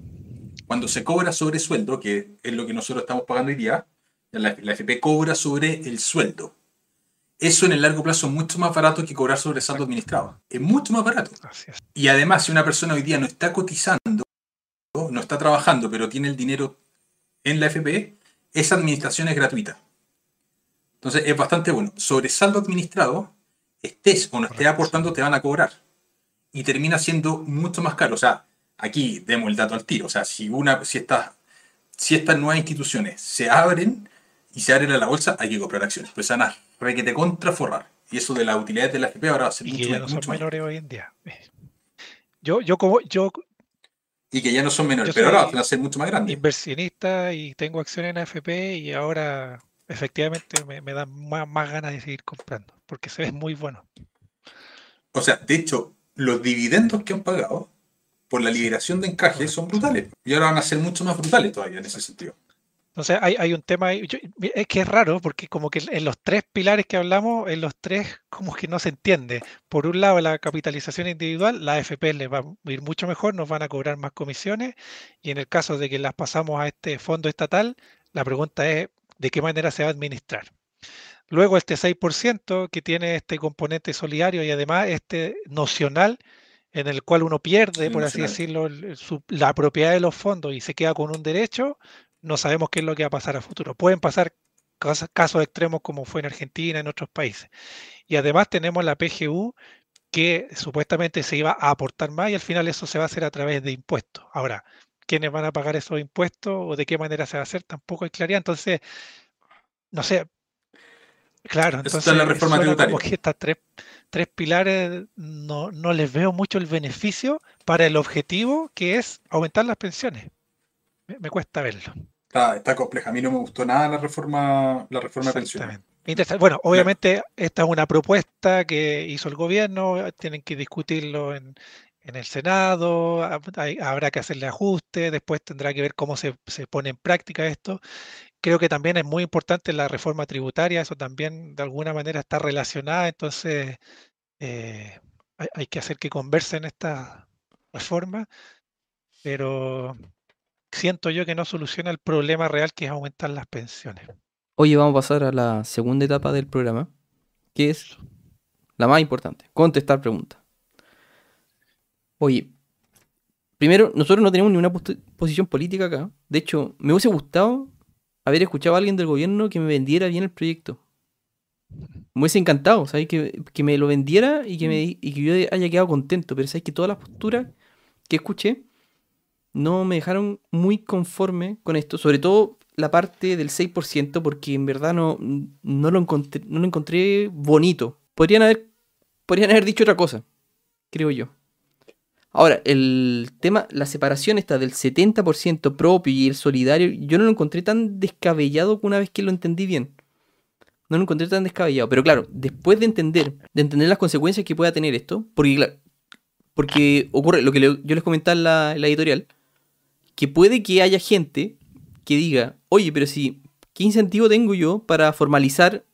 Cuando se cobra sobre sueldo, que es lo que nosotros estamos pagando hoy día, la, la AFP cobra sobre el sueldo. Eso en el largo plazo es mucho más barato que cobrar sobre saldo administrado. Es mucho más barato. Y además, si una persona hoy día no está cotizando, no está trabajando, pero tiene el dinero en la FP, esa administración es gratuita. Entonces es bastante bueno. Sobre saldo administrado, estés o no estés aportando, te van a cobrar. Y termina siendo mucho más caro. O sea, aquí demos el dato al tiro. O sea, si, una, si, estas, si estas nuevas instituciones se abren y se abren a la bolsa, hay que comprar acciones. Pues van a te contraforrar. Y eso de las utilidades de la FP ahora va a ser mucho, ya no son menores hoy en día. Yo, yo, como, yo y que ya no son menores, pero ahora van a ser mucho más grandes. Inversionista y tengo acciones en AFP y ahora efectivamente me, me dan más, ganas de seguir comprando porque se ve muy bueno. O sea, de hecho, los dividendos que han pagado por la liberación de encaje son brutales y ahora van a ser mucho más brutales todavía en ese sentido. Entonces hay, hay un tema, es que es raro porque como que en los tres pilares que hablamos, en los tres como que no se entiende. Por un lado la capitalización individual, la AFP les va a ir mucho mejor, nos van a cobrar más comisiones y en el caso de que las pasamos a este fondo estatal, la pregunta es de qué manera se va a administrar. Luego este 6% que tiene este componente solidario y además este nocional en el cual uno pierde, por así decirlo, la propiedad de los fondos y se queda con un derecho, no sabemos qué es lo que va a pasar a futuro. Pueden pasar casos, extremos como fue en Argentina, en otros países. Y además tenemos la PGU que supuestamente se iba a aportar más y al final eso se va a hacer a través de impuestos. Ahora, ¿quiénes van a pagar esos impuestos o de qué manera se va a hacer? Tampoco hay claridad. Entonces, no sé. Claro, entonces es la reforma tributaria. Como que estas tres, tres pilares no, no les veo mucho el beneficio para el objetivo que es aumentar las pensiones me, cuesta verlo. Está, compleja. A mí no me gustó nada la reforma, la reforma pensional. Bueno, obviamente esta es una propuesta que hizo el gobierno, tienen que discutirlo en, el Senado, habrá que hacerle ajustes, después tendrá que ver cómo se, pone en práctica esto. Creo que también es muy importante la reforma tributaria, eso también de alguna manera está relacionada, entonces eh, hay, hay, que hacer que conversen esta reforma, pero siento yo que no soluciona el problema real que es aumentar las pensiones. Oye, vamos a pasar a la segunda etapa del programa, que es la más importante, contestar preguntas. Oye, primero, nosotros no tenemos ninguna posición política acá. De hecho, me hubiese gustado haber escuchado a alguien del gobierno que me vendiera bien el proyecto. Me hubiese encantado, ¿sabes? Que, que me lo vendiera y que, me, y que yo haya quedado contento. Pero sabes que todas las posturas que escuché no me dejaron muy conforme con esto, sobre todo la parte del 6%, porque en verdad no, no, lo, encontré, no lo encontré bonito. Podrían haber podrían haber dicho otra cosa, creo yo. Ahora, el tema, la separación está del 70% propio y el solidario, yo no lo encontré tan descabellado una vez que lo entendí bien. No lo encontré tan descabellado. Pero claro, después de entender, de entender las consecuencias que pueda tener esto, porque claro, porque ocurre lo que yo les comentaba en la, en la editorial, que puede que haya gente que diga, oye, pero si, ¿qué incentivo tengo yo para formalizar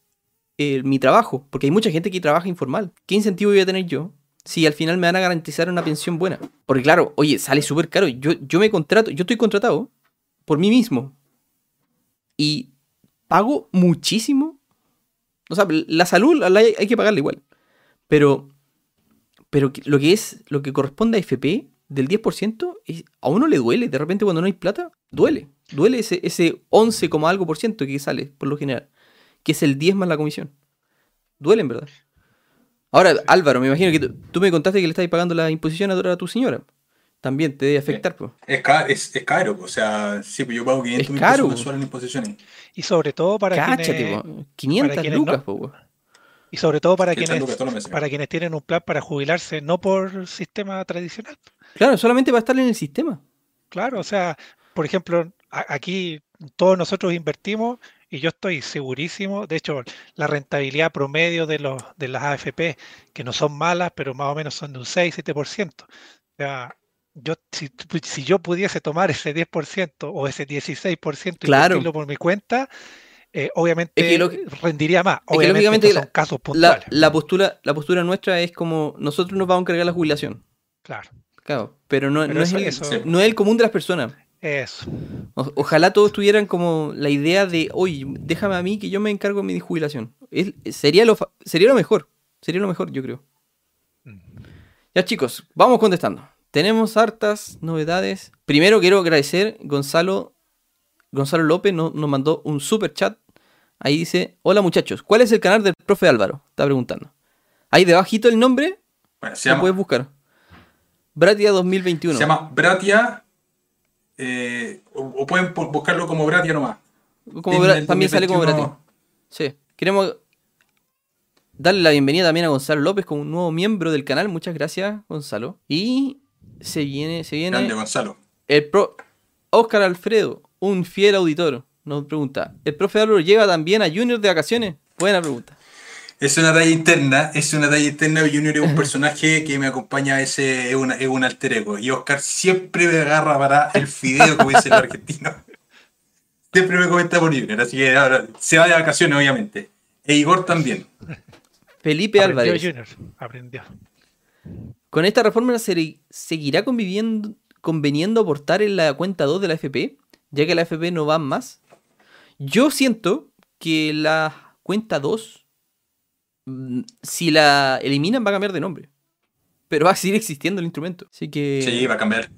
eh, mi trabajo? Porque hay mucha gente que trabaja informal. ¿Qué incentivo voy a tener yo si al final me van a garantizar una pensión buena? Porque claro, oye, sale súper caro. Yo, yo me contrato, yo estoy contratado por mí mismo y pago muchísimo. O sea, la salud hay, hay que pagarla igual. Pero, pero lo que es, lo que corresponde a FP del 10%, es- a uno le duele. De repente cuando no hay plata, duele. Duele ese, ese 11, como algo por ciento que sale por lo general. Que es el 10 más la comisión. Duele en verdad. Ahora, Álvaro, me imagino que tú, me contaste que le estás pagando la imposición a tu- señora. También te debe afectar, pues. Es, ca- es, es caro, o sea, sí, pues yo pago 500 mil caro. pesos mensuales en imposiciones. Y sobre todo para Cáchate, quienes, po. 500 quienes lucas, no- po, weón. y sobre todo para 500 quienes, lucas para quienes tienen un plan para jubilarse, no por sistema tradicional. Claro, solamente va a estar en el sistema. Claro, o sea, por ejemplo, aquí todos nosotros invertimos y yo estoy segurísimo, de hecho, la rentabilidad promedio de, los, de las AFP, que no son malas, pero más o menos son de un 6-7%. O sea, yo, si, si yo pudiese tomar ese 10% o ese 16% y Claro. invertirlo por mi cuenta, eh, obviamente Es que lo que- rendiría más. Obviamente estos la- son casos La, puntuales. la postura, la postura nuestra es como nosotros nos vamos a encargar la jubilación. Claro, Claro, pero no, Pero no es el, eso- no es el común de las personas. eso. O- ojalá todos tuvieran como la idea de, oye, déjame a mí que yo me encargo de mi jubilación. Es- sería, lo, sería lo mejor. Sería lo mejor, yo creo. Mm. Ya chicos, vamos contestando. Tenemos hartas novedades. Primero quiero agradecer, Gonzalo, Gonzalo López nos, nos mandó un super chat. Ahí dice, hola muchachos, ¿cuál es el canal del profe Álvaro? Está preguntando. Ahí debajito el nombre, Bueno, se lo puedes buscar. Bratia 2021. se llama Bratia, eh, o, o pueden bu- buscarlo como Bratia nomás. Como En Bra- el también sale como 2021 Bratia. Sí. Queremos darle la bienvenida también a Gonzalo López como un nuevo miembro del canal. Muchas gracias, Gonzalo. Y se viene, se viene Grande Gonzalo. el pro Oscar Alfredo, un fiel auditor, nos pregunta. ¿El profe Álvaro lleva también a Junior de vacaciones? Buena pregunta. Es una talla interna, es una talla interna. Junior es un personaje que me acompaña, ese es, una- es un alter ego. Y Oscar siempre me agarra para el fideo, como dicen los argentinos. Siempre me comenta por Junior, así que ahora se va de vacaciones, obviamente. E Igor también. Felipe Aprendió Álvarez. Junior, aprendió. ¿Con esta reforma se seguirá conviviendo, conveniendo aportar en la cuenta 2 de la FP? Ya que la FP no va más. Yo siento que la cuenta 2, mm, si la eliminan, va a cambiar de nombre. Pero va a seguir existiendo el instrumento. Así que. Sí, va a cambiar.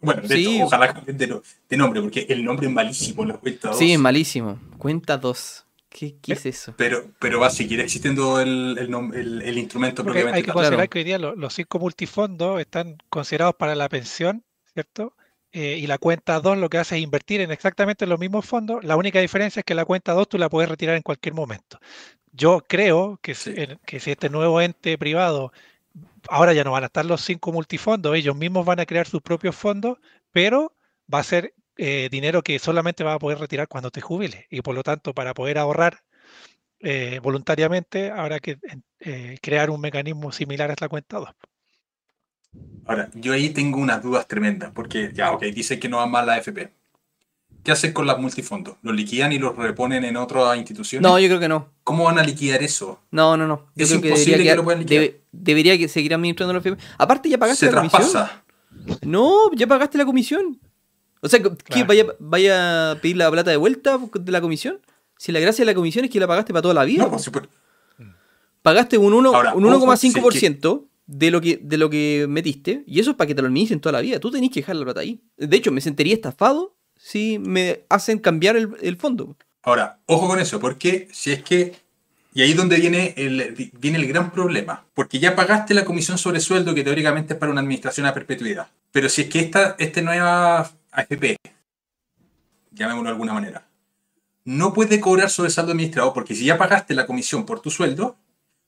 Bueno, de Sí. hecho, ojalá cambien de, no- de nombre, porque el nombre es malísimo en la cuenta dos. Sí, es malísimo. Cuenta 2. ¿Qué, qué es eso? Pero, pero va a seguir existiendo el, el, el- el instrumento Porque propiamente hay que considerar Claro. que hoy día lo- los cinco multifondos están considerados para la pensión, ¿cierto? Eh, y la cuenta 2 lo que hace es invertir en exactamente los mismos fondos. La única diferencia es que la cuenta 2 tú la puedes retirar en cualquier momento. Yo creo que, si- Sí. que si este nuevo ente privado, ahora ya no van a estar los cinco multifondos, ellos mismos van a crear sus propios fondos, pero va a ser eh, dinero que solamente vas a poder retirar cuando te jubiles. Y por lo tanto, para poder ahorrar eh, voluntariamente, habrá que eh, crear un mecanismo similar a la cuenta 2. Ahora, yo ahí tengo unas dudas tremendas, porque ya, ok, dicen que no va más la AFP. ¿Qué hacen con los multifondos? ¿Los liquidan y los reponen en otras instituciones? No, yo creo que no. ¿Cómo van a liquidar eso? No, no, no. Yo Es creo que imposible debería, que lo puedan liquidar. debe- debería que seguir administrando la FP. Aparte, ya pagaste Se la comisión. traspasa. No, ya pagaste la comisión. O sea, ¿qué Claro. vaya, vaya a pedir la plata de vuelta de la comisión? Si la gracia de la comisión es que la pagaste para toda la vida. No, pues, sí, pues, Pagaste un, uno- Ahora, un ojo, 1,5% de, lo que, de lo que metiste. Y eso es para que te lo administren toda la vida. Tú tenés que dejar la plata ahí. De hecho, me sentiría estafado si me hacen cambiar el, fondo. Ahora, ojo con eso, porque si es que. Y ahí es donde viene el, viene el gran problema. Porque ya pagaste la comisión sobre sueldo, que teóricamente es para una administración a perpetuidad. Pero si es que esta, esta nueva AFP, llamémoslo de alguna manera, no puede cobrar sobre saldo administrado, porque si ya pagaste la comisión por tu sueldo,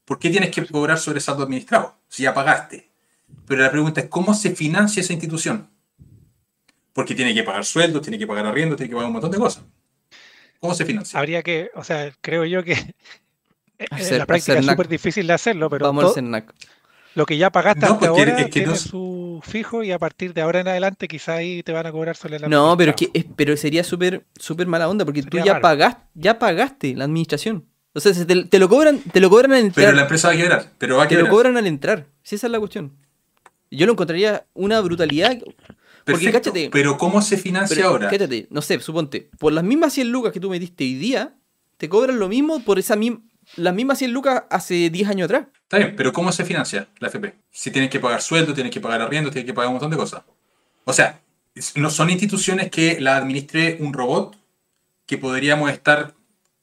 ¿por qué tienes que cobrar sobre saldo administrado? Si ya pagaste. Pero la pregunta es, ¿cómo se financia esa institución? Porque tiene que pagar sueldos, tiene que pagar arriendo, tiene que pagar un montón de cosas. ¿Cómo se financia? Habría que, o sea, creo yo que en la práctica es súper difícil de hacerlo, pero Vamos to- al CERNAC. lo que ya pagaste No, hasta porque ahora es que tiene no- su fijo y a partir de ahora en adelante quizá ahí te van a cobrar sobre la No, pero, es que, pero sería súper súper mala onda porque tú ya pagaste, ya pagaste la administración. O sea, se te, te lo cobran, te lo cobran al entrar. Pero la empresa va a quebrar, pero va a te lo quebrar. cobran al entrar. Si esa es la cuestión. Yo lo encontraría una brutalidad. Porque Perfecto, cáchate. pero ¿cómo se financia Pero, ahora? cáchate, no sé, suponte, por las mismas 100 lucas que tú metiste hoy día, te cobran lo mismo por esa misma, las mismas 100 lucas hace 10 años atrás. Está bien, pero ¿cómo se financia la FP? Si tienes que pagar sueldo, tienes que pagar arriendo, tienes que pagar un montón de cosas. O sea, no son instituciones que la administre un robot que podríamos estar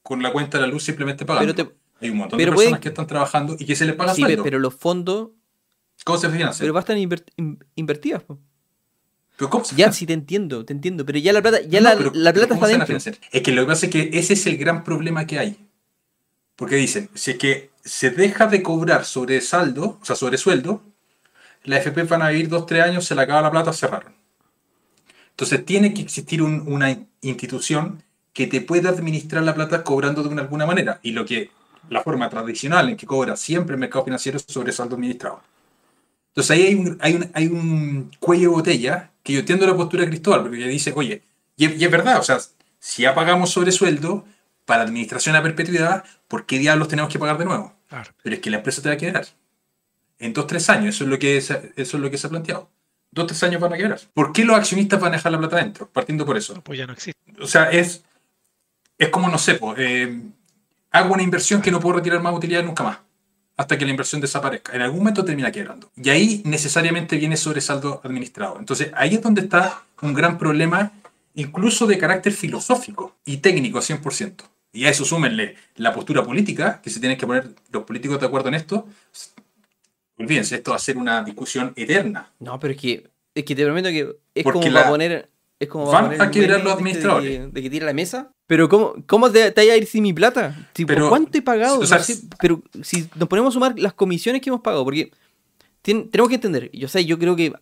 con la cuenta de la luz simplemente pagando. Pero te- Hay un montón pero de personas pueden- que están trabajando y que se les paga Sí, sueldo. pero los fondos, ¿Cómo se financia? pero inver- in- invertidas. po. ¿Pero cómo se Ya, sí te entiendo, te entiendo, pero ya la plata, ya No, la, pero- la pero plata ¿cómo está dentro. Es que lo que pasa es que ese es el gran problema que hay. Porque dicen, si es que se deja de cobrar sobre saldo, o sea, sobre sueldo, la FP van a vivir dos, tres años, se le acaba la plata, cerraron. Entonces tiene que existir un- una institución que te pueda administrar la plata cobrando de una alguna manera. Y lo que, la forma tradicional en que cobra siempre el mercado financiero es sobre saldo administrado. Entonces ahí hay un, hay un, hay un cuello de botella que yo entiendo la postura de Cristóbal, porque dice, oye, y es, y es verdad, o sea, si ya pagamos sobre sueldo para administración a perpetuidad, ¿por qué diablos tenemos que pagar de nuevo? Claro. Pero es que la empresa te va a quebrar. En dos, tres años, eso es lo que se, eso es lo que se ha planteado. Dos, tres años van a quebrar. ¿Por qué los accionistas van a dejar la plata adentro? Partiendo por eso. No, pues ya no existe. O sea, es, es como, no sé, eh, hago una inversión que no puedo retirar más utilidad nunca más. Hasta que la inversión desaparezca. En algún momento termina quebrando. Y ahí necesariamente viene sobresaldo administrado. Entonces, ahí es donde está un gran problema, incluso de carácter filosófico y técnico 100%. Y a eso súmenle la postura política, que se tienen que poner los políticos de acuerdo en esto. Olvídense, esto va a ser una discusión eterna. No, pero es que, es que te prometo que es Porque como la- para poner. Es como Van a quebrar los este de administradores. que- De, que tira la mesa. Pero ¿cómo, cómo te, te vaya a ir sin mi plata? Tipo, Pero, ¿Cuánto he pagado? o sea, No sé, pero si nos ponemos a sumar las comisiones que hemos pagado, porque tenemos que entender, yo sé, yo creo que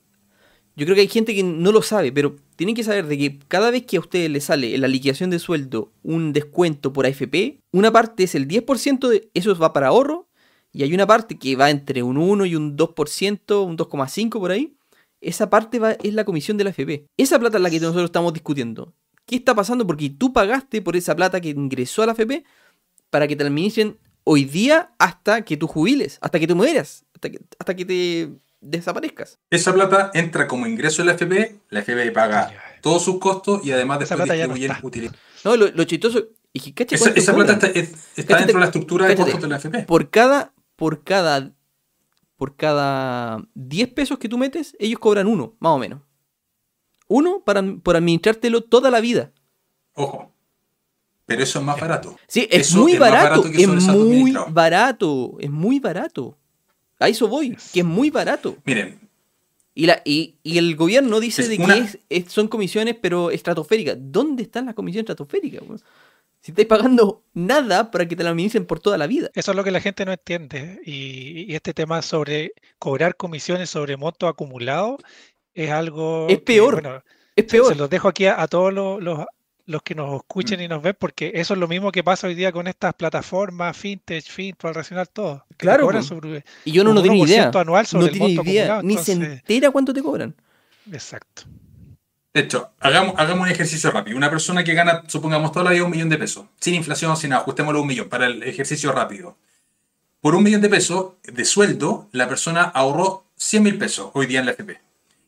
yo creo que hay gente que no lo sabe, pero tienen que saber de que cada vez que a ustedes les sale en la liquidación de sueldo un descuento por AFP, una parte es el 10%, de eso va para ahorro, y hay una parte que va entre un 1 y un 2%, un 2,5% por ahí. Esa parte va, es la comisión de la AFP. Esa plata es la que nosotros estamos discutiendo. ¿Qué está pasando? Porque tú pagaste por esa plata que ingresó a la AFP para que te la administren hoy día hasta que tú jubiles, hasta que te mueras, hasta que, hasta que te desaparezcas. Esa plata entra como ingreso de la FP, la FP paga Ya. todos sus costos y además Esa después plata ya no distribuyen utilidad. No, lo, lo chistoso es que cacha Esa, esa plata está, dentro de la estructura de costos de la FP. Por cada, por cada, por cada 10 pesos que tú metes, ellos cobran uno, más o menos. Uno para, por administrártelo toda la vida. Ojo. Pero eso es más barato. Sí, es Eso muy es barato, es muy barato, es muy barato. A eso voy, que es muy barato. Miren, Y, la, y, y el gobierno dice Es de una- que es- es- son comisiones, pero estratosféricas. ¿Dónde están las comisiones estratosféricas? Si estáis pagando nada para que te la administren por toda la vida. Eso es lo que la gente no entiende. Y, y este tema sobre cobrar comisiones sobre montos acumulados es algo. Es que, peor, bueno, Es se- peor. Se los dejo aquí a, a todos los, los- los que nos escuchen y nos ven, porque eso es lo mismo que pasa hoy día con estas plataformas, fintech, fintech, racional, todo. Claro, cobran sobre Y yo no, no tengo idea. 1% anual sobre No el tiene monto idea. acumulado, Ni se entera cuánto te cobran. Exacto. De hecho, hagamos, hagamos un ejercicio rápido. Una persona que gana, supongamos, toda la vida un millón de pesos, sin inflación, sin nada, ajustémoslo a un millón para el ejercicio rápido. Por un millón de pesos de sueldo, la persona ahorró 100 mil pesos hoy día en la FP.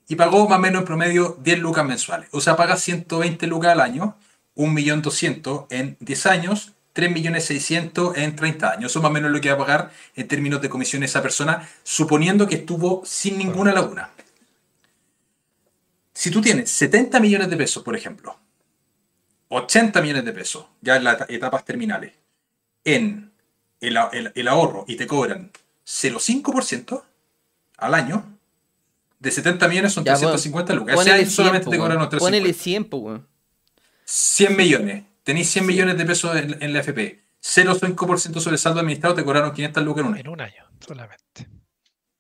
Y pagó más o menos en promedio 10 lucas mensuales. O sea, paga 120 lucas al año, 1.200.000 en 10 años, 3.600.000 en 30 años. Eso más o menos lo que va a pagar en términos de comisión esa persona, suponiendo que estuvo sin ninguna laguna. Si tú tienes 70 millones de pesos, por ejemplo, 80 millones de pesos, ya en las eta- etapas terminales, en el, el- el ahorro y te cobran 0,5% al año, de 70 millones son Ya, 350 lucas. Ese Ponele año 100, solamente te cobraron Ponele 350. 100, po, weón. 100 millones. Tenéis 100 millones de pesos en, en la FP. 0,5% sobre el saldo administrado, te cobraron 500 lucas en un año. En un año solamente.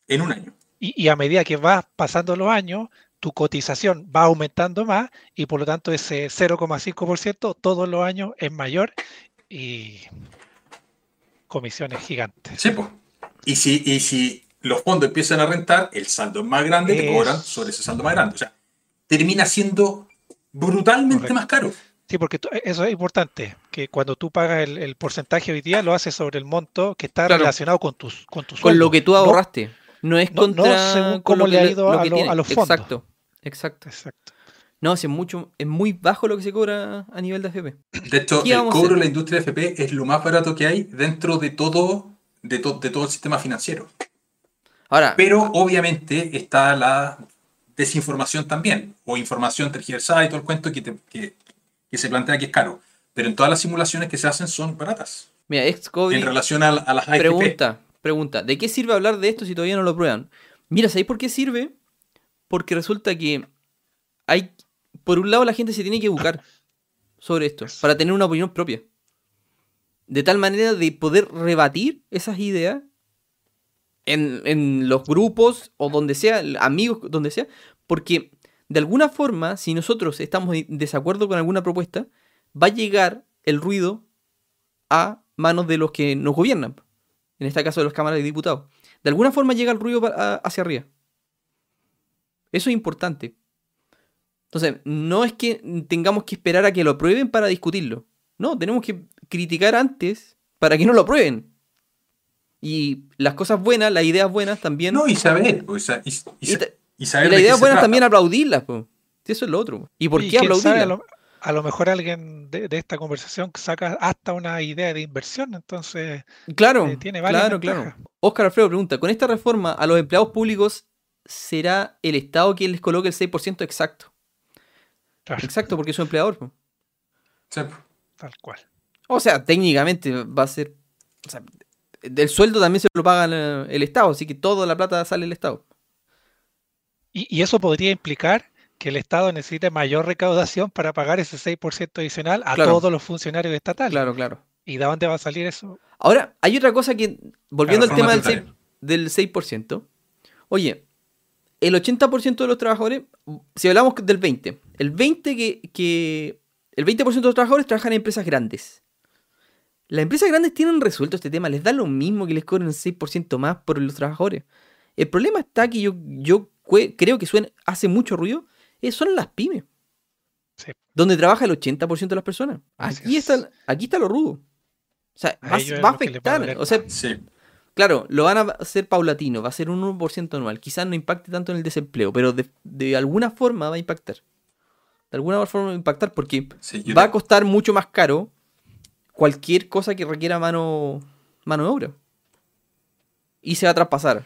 En un año. Y, y a medida que vas pasando los años, tu cotización va aumentando más y por lo tanto ese 0,5% todos los años es mayor y comisiones gigantes. Sí, pues. Y si, y si los fondos empiezan a rentar, el saldo es más grande, te cobran sobre ese saldo más grande. O sea, termina siendo brutalmente Correcto. más caro. Sí, porque eso es importante, que cuando tú pagas el, el porcentaje hoy día lo haces sobre el monto que está Claro. relacionado con tus con tu Con sueldo. lo que tú ahorraste. No, es no- no contra. según con cómo lo le que ha ido lo a lo- tiene. a los fondos. Exacto. Exacto. Exacto. No, si es mucho, es muy bajo lo que se cobra a nivel de FP. De hecho, ¿Qué el cobro de la industria de FP es lo más barato que hay dentro de todo, de, to- de todo el sistema financiero. Ahora, Pero obviamente está la desinformación también, o información tergiversada y todo el cuento que, te- que- que se plantea que es caro. Pero en todas las simulaciones que se hacen son baratas mira, Excobri en relación a, a las AFP. pregunta, pregunta, ¿de qué sirve hablar de esto si todavía no lo prueban? Mira, ¿sabéis por qué sirve? Porque resulta que hay, por un lado la gente se tiene que educar sobre esto, para tener una opinión propia. De tal manera de poder rebatir esas ideas en, en los grupos o donde sea, amigos, donde sea, porque de alguna forma, si nosotros estamos en desacuerdo con alguna propuesta, va a llegar el ruido a manos de los que nos gobiernan. En este caso de los cámaras de diputados. De alguna forma llega el ruido hacia arriba. Eso es importante. Entonces, no es que tengamos que esperar a que lo aprueben para discutirlo. No, tenemos que criticar antes para que no lo aprueben. Y las cosas buenas, las ideas buenas también. No, y saber. o sea, y, y y, sa- ta- y y saber las ideas buenas trata. también aplaudirlas. po. Eso es lo otro. po. ¿Y por Y qué aplaudirlas? A, lo, mejor alguien de, de esta conversación saca hasta una idea de inversión, entonces Claro, eh, tiene varias claro, claro. Oscar Alfredo pregunta, ¿con esta reforma a los empleados públicos será el Estado quien les coloque el 6% exacto? Claro, Exacto, porque es su empleador. po. Sí, tal cual. O sea, técnicamente va a ser... O sea, del sueldo también se lo paga el, el Estado, así que toda la plata sale del Estado. Y, y eso podría implicar que el Estado necesite mayor recaudación para pagar ese 6% adicional a Claro. todos los funcionarios estatales. Claro, claro. ¿Y de dónde va a salir eso? Ahora, hay otra cosa que, volviendo al tema del, reforma 6, del 6%, oye, el 80% de los trabajadores, si hablamos del 20, el 20 que, que el 20% de los trabajadores trabajan en empresas grandes. Las empresas grandes tienen resuelto este tema, les da lo mismo que les cobren el 6% más por los trabajadores. El problema está que yo, yo creo que suena, hace mucho ruido, son las pymes. Sí. Donde trabaja el 80% de las personas. Aquí es. está, aquí está lo rudo. O sea, va, a afectar. O sea, sí. Claro, lo van a hacer paulatino, va a ser un 1% anual. Quizás no impacte tanto en el desempleo, pero de, de alguna forma va a impactar. De alguna forma va a impactar porque sí, va a costar mucho más caro cualquier cosa que requiera mano, mano de obra. Y se va a traspasar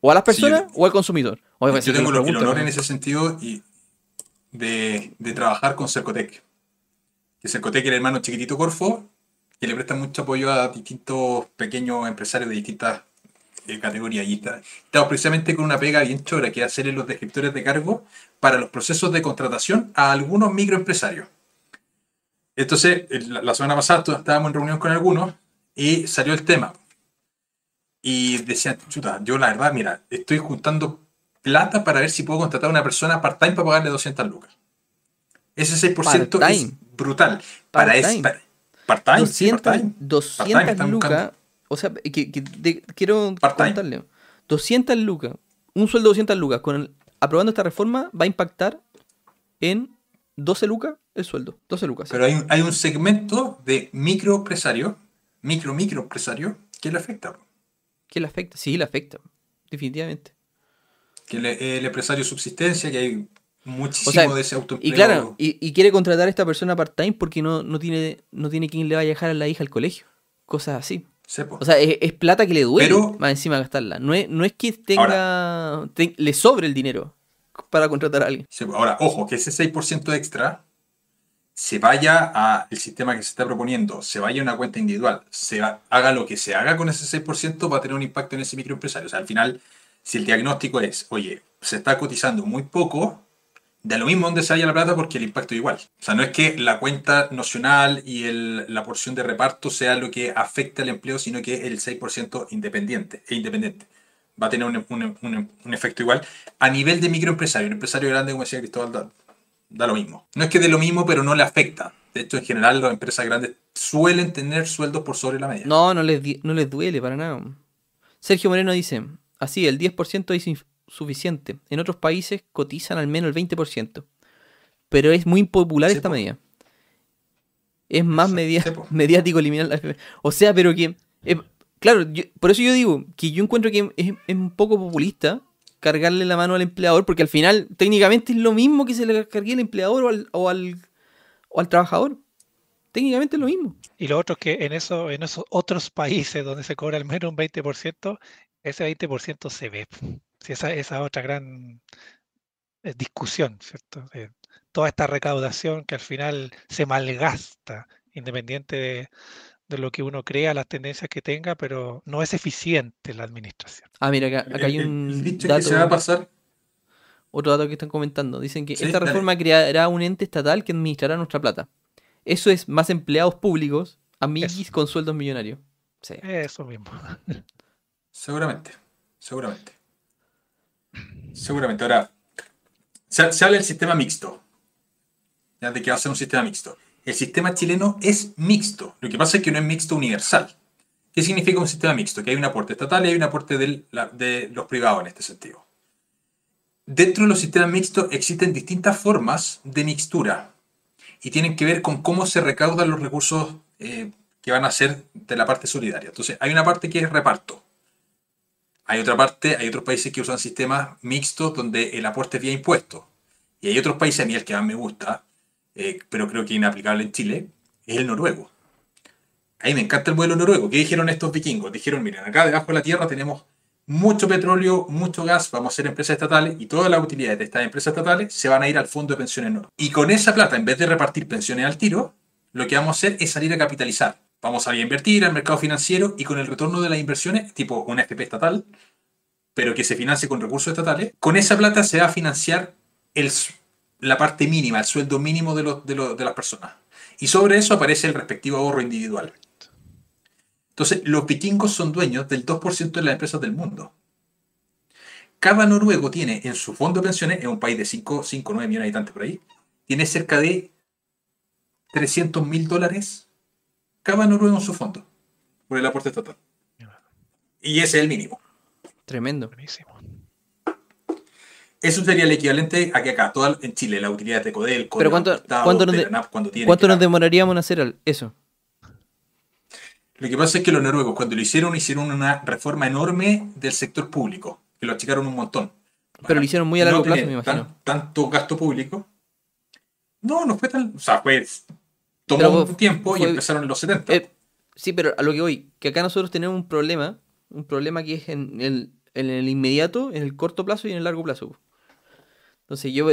o a las Sí, yo- personas o al consumidor. Yo te tengo el honor en ese sentido y de, de trabajar con Cercotec. Que Cercotec es el hermano chiquitito Corfo, que le presta mucho apoyo a distintos pequeños empresarios de distintas eh, categorías. Y está- estamos precisamente con una pega bien chora, que hacerle los descriptores de cargo para los procesos de contratación a algunos microempresarios. Entonces, el- la semana pasada estábamos en reunión con algunos y salió el tema. Y decían, chuta, yo la verdad, mira, estoy juntando plata para ver si puedo contratar a una persona part-time para pagarle 200 lucas. Ese 6% es brutal. Para Part-time. sí, 200, part-time. 200 Part-time están lucas. O sea, que, que de- quiero contarle. 200 lucas. Un sueldo de 200 lucas. Con el- aprobando esta reforma va a impactar en 12 lucas el sueldo. 12 lucas. Pero hay, un- hay un segmento de microempresario, micro, microempresario, que le afecta. ¿Qué le afecta? Sí, le afecta. Definitivamente. Que le- el empresario subsistencia, que hay muchísimo O sea, de ese autoempleo. Y claro, y, y quiere contratar a esta persona part-time porque no, no, tiene, no tiene quien le vaya a dejar a la hija al colegio. Cosas así. Sepo. O sea, es, es plata que le duele Pero- más encima gastarla. No es, no es que tenga te- le sobre el dinero para contratar a alguien. Ahora, ojo, que ese 6% extra se vaya al sistema que se está proponiendo, se vaya a una cuenta individual, se ha- haga lo que se haga con ese 6%, va a tener un impacto en ese microempresario. O sea, al final, si el diagnóstico es, oye, se está cotizando muy poco, Da lo mismo donde se haya la plata porque el impacto es igual. O sea, no es que la cuenta nocional y la porción de reparto sea lo que afecta al empleo, sino que el 6% independiente, e independiente. Va a tener un, efecto igual. A nivel de microempresario, un empresario grande, como decía Cristóbal, da, da lo mismo. No es que dé lo mismo, pero no le afecta. De hecho, en general, las empresas grandes suelen tener sueldos por sobre la media. No, no les, no les duele para nada. Sergio Moreno dice, así, el 10% es insuficiente. En otros países cotizan al menos el 20%. Pero es muy impopular Sí, esta po. medida. Es más media- sí, mediático eliminar la. O sea, pero que... eh, claro, yo- por eso yo digo que yo encuentro que es, es un poco populista cargarle la mano al empleador, porque al final técnicamente es lo mismo que se le cargue al empleador o al, o al, o al trabajador. Técnicamente es lo mismo. Y lo otro es que en, eso, en esos otros países donde se cobra al menos un 20%, ese 20% se ve. Si esa, esa otra gran eh, discusión, ¿cierto? De toda esta recaudación que al final se malgasta, independiente de, de lo que uno crea, las tendencias que tenga, pero no es eficiente la administración. Ah, mira, acá, acá hay un dato, que se va a pasar otro dato que están comentando. Dicen que Sí, esta dale. reforma creará un ente estatal que administrará nuestra plata. Eso es más empleados públicos, amiguis Eso. con sueldos millonarios. Sí. Eso mismo. Seguramente, seguramente. Seguramente. Ahora, se, habla del sistema mixto. Ya de que va a ser un sistema mixto. El sistema chileno es mixto. Lo que pasa es que no es mixto universal. ¿Qué significa un sistema mixto? Que hay un aporte estatal y hay un aporte del- la- de los privados en este sentido. Dentro de los sistemas mixtos existen distintas formas de mixtura y tienen que ver con cómo se recaudan los recursos eh, que van a ser de la parte solidaria. Entonces, hay una parte que es reparto. Hay otra parte, hay otros países que usan sistemas mixtos donde el aporte es vía impuesto. Y hay otros países, a mí el que más me gusta, eh, pero creo que inaplicable en Chile, es el noruego. A mí me encanta el modelo noruego. ¿Qué dijeron estos vikingos? Dijeron, miren, acá debajo de la tierra tenemos mucho petróleo, mucho gas, vamos a ser empresas estatales y todas las utilidades de estas empresas estatales se van a ir al fondo de pensiones noruego. Y con esa plata, en vez de repartir pensiones al tiro, lo que vamos a hacer es salir a capitalizar. Vamos a ir a invertir al mercado financiero y con el retorno de las inversiones, tipo una FP estatal, pero que se financie con recursos estatales, con esa plata se va a financiar el, la parte mínima, el sueldo mínimo de, los- de, de las personas. Y sobre eso aparece el respectivo ahorro individual. Entonces, los vikingos son dueños del 2% de las empresas del mundo. Cada noruego tiene en su fondo de pensiones, es un país de 5, 5 9 millones de habitantes por ahí, tiene cerca de 300 mil dólares cada noruego en su fondo por el aporte estatal. Y ese es el mínimo. Tremendo. Buenísimo. Eso sería el equivalente a que acá, toda, en Chile, las utilidades de Codel, Pero ¿cuánto- cuánto nos de- cuando tienen ¿Cuánto nos demoraríamos en hacer eso? Lo que pasa es que los noruegos, cuando lo hicieron, hicieron una reforma enorme del sector público, que lo achicaron un montón. Pero lo hicieron muy a no largo plazo, me tan- imagino. tanto gasto público. No, no fue tan. O sea, pues. Tomó Pero un tiempo y empezaron en los 70. Eh, sí, pero a lo que voy, que acá nosotros tenemos un problema, un problema que es en el, en el inmediato, en el corto plazo y en el largo plazo. Entonces yo...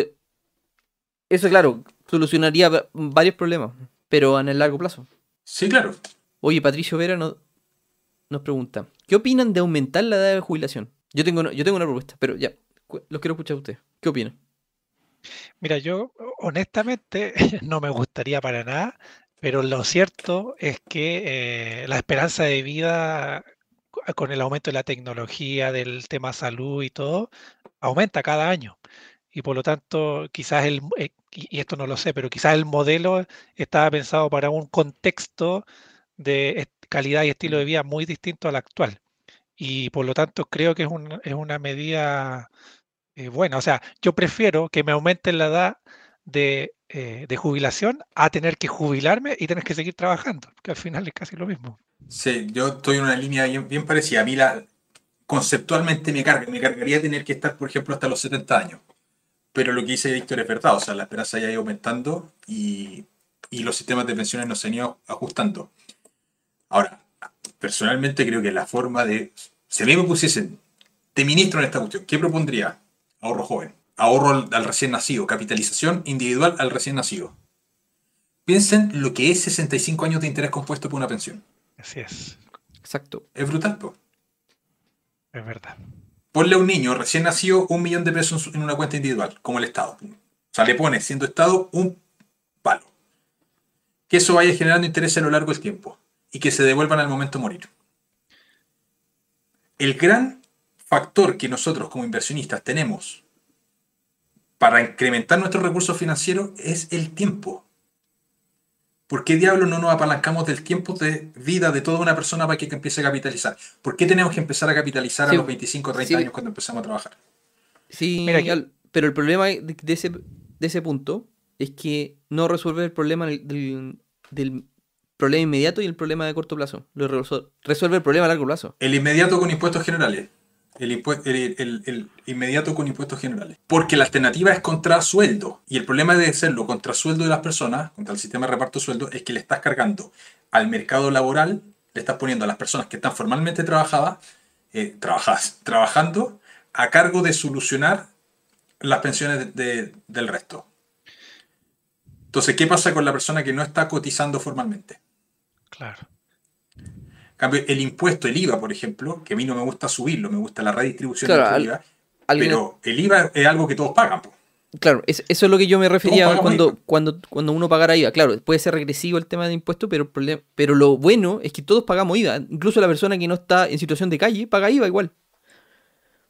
Eso, claro, solucionaría va- varios problemas, pero en el largo plazo. Sí, claro. Oye, Patricio Vera no- nos pregunta, ¿qué opinan de aumentar la edad de jubilación? Yo tengo, una- yo tengo una propuesta, pero ya, los quiero escuchar a ustedes. ¿Qué opinan? Mira, yo honestamente no me gustaría para nada, pero lo cierto es que eh, la esperanza de vida co- con el aumento de la tecnología, del tema salud y todo, aumenta cada año. Y por lo tanto, quizás el, eh, y esto no lo sé, pero quizás el modelo estaba pensado para un contexto de calidad y estilo de vida muy distinto al actual. Y por lo tanto, creo que es, es una medida eh, buena. O sea, yo prefiero que me aumenten la edad de, eh, de jubilación a tener que jubilarme y tener que seguir trabajando, que al final es casi lo mismo. Sí, yo estoy en una línea bien, parecida. A mí la, conceptualmente me carga, me cargaría tener que estar, por ejemplo, hasta los 70 años. Pero lo que dice Víctor es verdad, o sea, la esperanza ya ha ido aumentando y, los sistemas de pensiones no se han ido ajustando. Ahora, personalmente creo que la forma de... Si a mí me pusiesen de ministro en esta cuestión, ¿qué propondría? Ahorro joven, ahorro al, al recién nacido, capitalización individual al recién nacido. Piensen lo que es 65 años de interés compuesto por una pensión. Así es, Exacto. Es brutal, po. es verdad. Ponle a un niño recién nacido un millón de pesos en una cuenta individual, como el Estado. O sea, le pones, siendo Estado, un palo. Que eso vaya generando interés a lo largo del tiempo y que se devuelvan al momento de morir. El gran factor que nosotros como inversionistas tenemos para incrementar nuestros recursos financieros es el tiempo. ¿Por qué diablos no nos apalancamos del tiempo de vida de toda una persona para que empiece a capitalizar? ¿Por qué tenemos que empezar a capitalizar Sí, a los 25 o 30 sí. años cuando empezamos a trabajar? Sí, Mira, aquí- al- pero el problema de, ese, de ese punto es que no resuelve el problema del, del- del problema inmediato y el problema de corto plazo. Lo resuelve el problema a largo plazo. El inmediato con impuestos generales. El, el- inmediato con impuestos generales. Porque la alternativa es contrasueldo. Y el problema de hacerlo contrasueldo de las personas, contra el sistema de reparto de sueldo, es que le estás cargando al mercado laboral, le estás poniendo a las personas que están formalmente trabajadas, eh, trabajando, a cargo de solucionar las pensiones de- de- del resto. Entonces, ¿qué pasa con la persona que no está cotizando formalmente? Claro. Cambio, el impuesto, el IVA, por ejemplo, que a mí no me gusta subirlo, me gusta la redistribución Claro, del al- IVA, Alguien- pero el IVA es algo que todos pagan. po. Claro, es- eso es lo que yo me refería cuando, cuando, cuando uno pagara IVA. Claro, puede ser regresivo el tema de impuestos, pero, pero lo bueno es que todos pagamos IVA. Incluso la persona que no está en situación de calle paga IVA igual.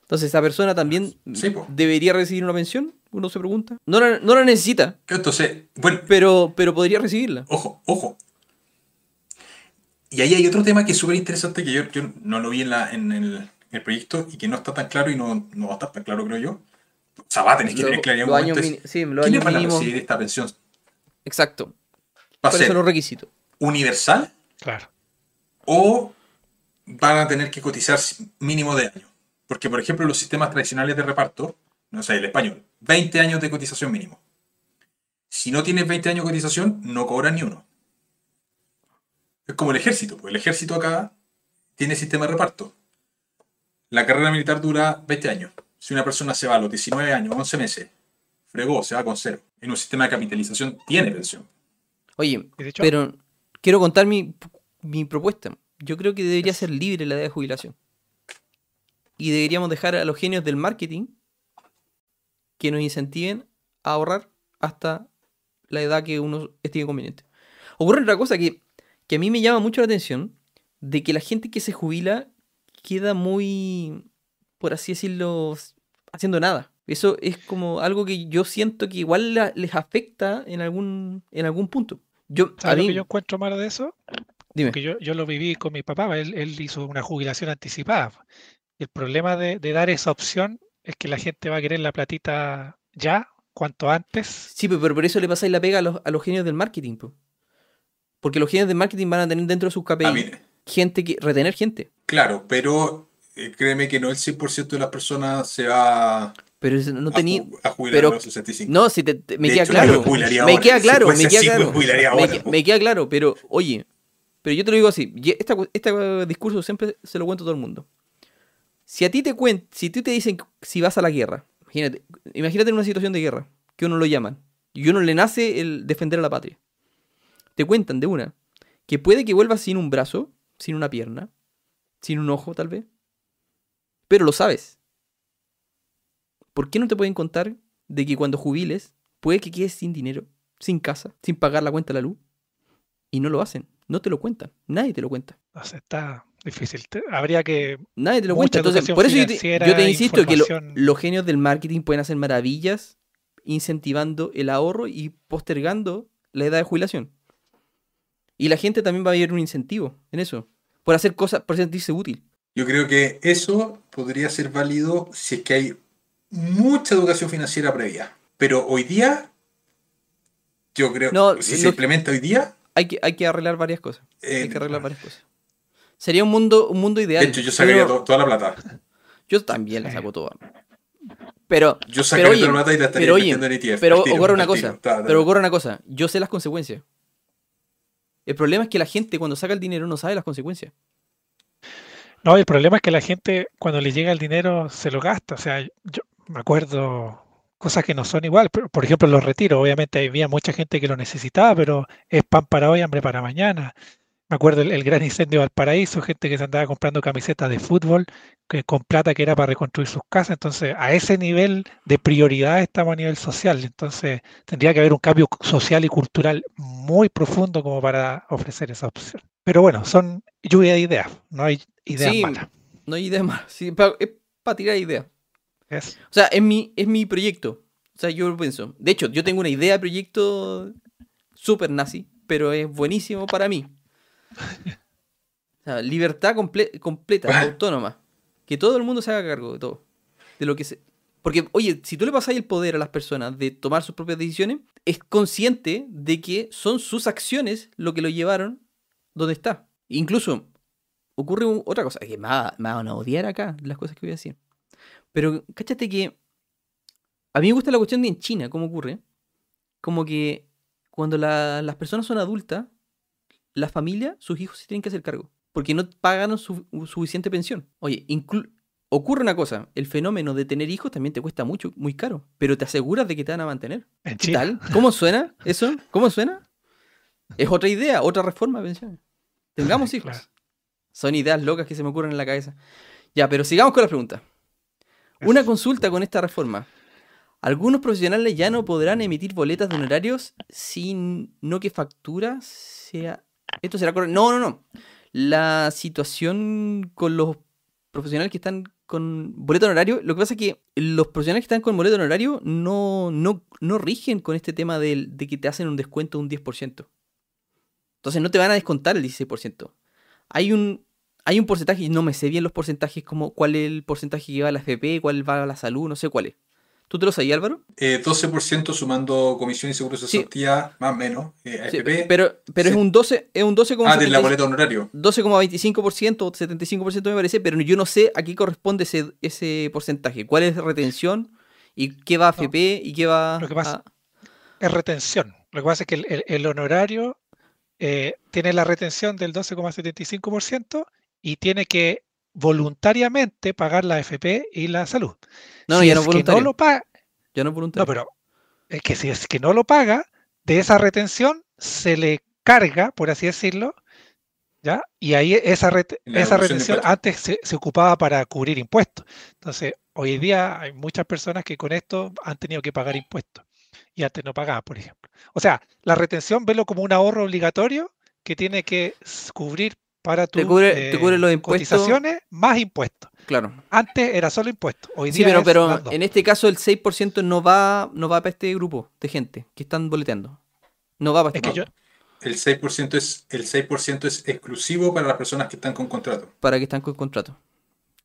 Entonces, esa persona también Sí, debería recibir una pensión, uno se pregunta. No la, no la necesita, Entonces, bueno, pero, pero podría recibirla. ojo, ojo. Y ahí hay otro tema que es súper interesante que yo, yo no lo vi en, la, en, el, en el proyecto y que no está tan claro y no, no va a estar tan claro, creo yo. O sea, va a tener que Lo- tener claridad un años momento. es, sí, los ¿Quiénes años van a recibir esta pensión? Exacto. ¿Va a ¿Cuáles ser son los requisitos? universal Claro. o van a tener que cotizar mínimo de año. Porque, por ejemplo, los sistemas tradicionales de reparto, no sé, el español, 20 años de cotización mínimo. Si no tienes 20 años de cotización, no cobras ni uno. Es como el ejército, pues el ejército acá tiene sistema de reparto. La carrera militar dura 20 años. Si una persona se va a los 19 años, 11 meses, fregó, se va con cero. En un sistema de capitalización tiene pensión. Oye, pero quiero contar mi, mi propuesta. Yo creo que debería ser libre la edad de jubilación. Y deberíamos dejar a los genios del marketing que nos incentiven a ahorrar hasta la edad que uno estime conveniente. Ocurre otra cosa que, que a mí me llama mucho la atención, de que la gente que se jubila queda muy, por así decirlo, haciendo nada. Eso es como algo que yo siento que igual la- les afecta en algún, en algún punto. Yo, a ¿Sabes lo que yo encuentro malo de eso? dime. Porque yo, yo lo viví con mi papá, él, él hizo una jubilación anticipada. El problema de, de dar esa opción es que la gente va a querer la platita ya, cuanto antes. Sí, pero, pero por eso le pasáis la pega a los, a los genios del marketing. po. Porque los genios del marketing van a tener dentro de sus KPI gente que, retener gente. claro, pero eh, créeme que no el 100% de las personas se va Pero no a, tenía. a jubilar pero- a los 65. No, si te, te- me De queda hecho, claro. me queda claro, me queda claro. Me, queda claro, pero oye, pero yo te lo digo así, este discurso siempre se lo cuento a todo el mundo. Si a ti te cuen, si tú te dicen si vas a la guerra, imagínate, imagínate en una situación de guerra, que uno lo llaman, y uno le nace el defender a la patria. Te cuentan de una, que puede que vuelvas sin un brazo, sin una pierna, sin un ojo tal vez, pero lo sabes. ¿Por qué no te pueden contar de que cuando jubiles puede que quedes sin dinero, sin casa, sin pagar la cuenta de la luz? Y no lo hacen, no te lo cuentan, nadie te lo cuenta. O sea, está difícil. Habría que. Nadie te lo cuenta. Entonces, por eso yo te, financiera, yo te insisto que lo- los genios del marketing pueden hacer maravillas incentivando el ahorro y postergando la edad de jubilación. Y la gente también va a ver un incentivo en eso, por hacer cosas, por sentirse útil. Yo creo que eso podría ser válido si es que hay mucha educación financiera previa. Pero hoy día, yo creo No, si se implementa hoy día, Hay que, hay que arreglar varias cosas. eh, Hay que arreglar varias cosas. Sería un mundo, un mundo ideal. de hecho yo sacaría Pero to- toda la plata. Yo también la saco toda. Pero, Yo sacaría oye, toda la plata y la estaría pero oye, invirtiendo en ETF. pero tiro, ocurre una cosa. tiro. Ta, ta. Pero ocurre una cosa. Yo sé las consecuencias. El problema es que la gente cuando saca el dinero no sabe las consecuencias. No, el problema es que la gente, cuando le llega el dinero, se lo gasta. O sea, yo me acuerdo cosas que no son igual. Por ejemplo, los retiros. Obviamente había mucha gente que lo necesitaba, pero es pan para hoy, hambre para mañana. Me acuerdo el, el gran incendio de Valparaíso, gente que se andaba comprando camisetas de fútbol que, con plata que era para reconstruir sus casas. Entonces, a ese nivel de prioridad estamos a nivel social. Entonces, tendría que haber un cambio social y cultural muy profundo como para ofrecer esa opción. Pero bueno, son lluvia de ideas, no hay ideas Sí, malas. No hay idea más. Sí, es para tirar ideas. O sea, es mi, es mi proyecto. O sea, yo pienso. De hecho, yo tengo una idea de proyecto súper nazi, pero es buenísimo para mí. O sea, libertad comple- completa, autónoma. Que todo el mundo se haga cargo de todo. De lo que se... Porque, oye, si tú le pasas el poder a las personas de tomar sus propias decisiones, es consciente de que son sus acciones lo que lo llevaron donde está. Incluso, ocurre un- otra cosa, que me, va- me van a odiar acá las cosas que voy a decir. Pero cáchate que a mí me gusta la cuestión de en China, cómo ocurre. Como que cuando la- las personas son adultas, la familia, sus hijos se tienen que hacer cargo. Porque no pagan su, suficiente pensión. Oye, inclu- ocurre una cosa, el fenómeno de tener hijos también te cuesta mucho, muy caro. Pero te aseguras de que te van a mantener. en ¿Qué China. tal? ¿Cómo suena eso? ¿Cómo suena? Es otra idea, otra reforma de pensiones. Tengamos hijos. Claro. Son ideas locas que se me ocurren en la cabeza. Ya, pero sigamos con la pregunta. Una consulta con esta reforma. Algunos profesionales ya no podrán emitir boletas de honorarios sin no que factura sea... Esto será correcto. No, no, no. La situación con los profesionales que están con boleto honorario, lo que pasa es que los profesionales que están con boleto honorario no, no, no rigen con este tema del- de, que te hacen un descuento de un 10%. Entonces no te van a descontar el 16%. Hay un, hay un porcentaje, y no me sé bien los porcentajes, como cuál es el porcentaje que va a la FP, cuál va a la salud, no sé cuál es. ¿Tú te lo sabías, Álvaro? Eh, 12% sumando comisión y seguro de Sí. cesantía, más o menos. eh, Sí, AFP. pero pero es un 12, es un 12,75%. ah, de la boleta honorario. 12,25% o 75% me parece, pero yo no sé a qué corresponde ese, ese porcentaje. ¿Cuál es retención? ¿Y qué va a FP? ¿Y qué va Lo que pasa- a- Es retención. Lo que pasa es que el, el- el honorario eh, tiene la retención del 12,75% y tiene que voluntariamente pagar la FP y la salud. No, si ya no es es que no lo paga, Ya no es voluntario. no, pero es que si es que no lo paga, de esa retención se le carga, por así decirlo, ¿ya? Y ahí esa, La esa retención antes se, se ocupaba para cubrir impuestos. Entonces, hoy en día hay muchas personas que con esto han tenido que pagar impuestos y antes no pagaban, por ejemplo. O sea, la retención velo como un ahorro obligatorio que tiene que cubrir para Te tus cubre- te cubre los impuestos. cotizaciones más impuestos. Claro. Antes era solo impuestos, hoy Sí, día pero, es pero en este caso el 6% no va, no va para este grupo de gente que están boleteando. No va para Es este que yo, El 6% es, el 6% es exclusivo para las personas que están con contrato. para que están con contrato.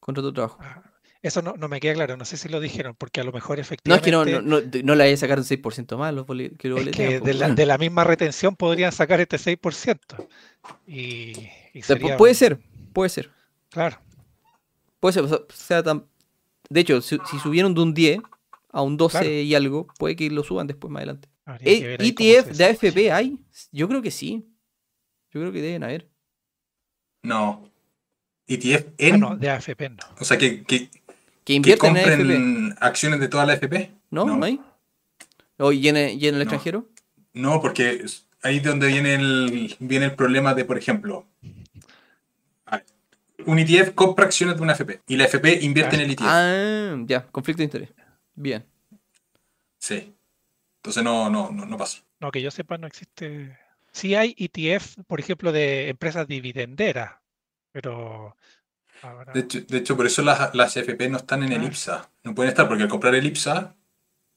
Contrato de trabajo. Ah, Eso no, no me queda claro, no sé si lo dijeron, porque a lo mejor No, es efectivamente que no, no, no, no a sacar un 6% más los bole- que lo es boletean, que de la, de la misma retención podrían sacar este 6%. Y, y sería puede ser, puede ser. Claro, Puede ser, o sea, tan... De hecho, si, si subieron de un 10 a un 12 Claro. y algo, puede que lo suban después más adelante. Eh, que cómo ¿ETF de AFP hay? Yo creo que sí. Yo creo que deben haber. No. ETF Ah, en. no, de AFP no. O sea, que, que, Que que invierten en AFP. compren acciones de toda la FP. ¿No? ¿No, hay? ¿O y en, el- y en el No. extranjero? No, porque ahí es donde viene el, viene el problema de, por ejemplo, ah, un ETF compra acciones de una FP y la FP invierte en el ETF. Ah, ya, conflicto de interés. Bien. Sí. Entonces no, no, no, no pasa. No, que yo sepa, no existe. Sí hay ETF, por ejemplo, de empresas dividenderas, pero ahora- De hecho, de hecho, por eso las, las FP no están en el Ah. IPSA. No pueden estar porque al comprar el IPSA,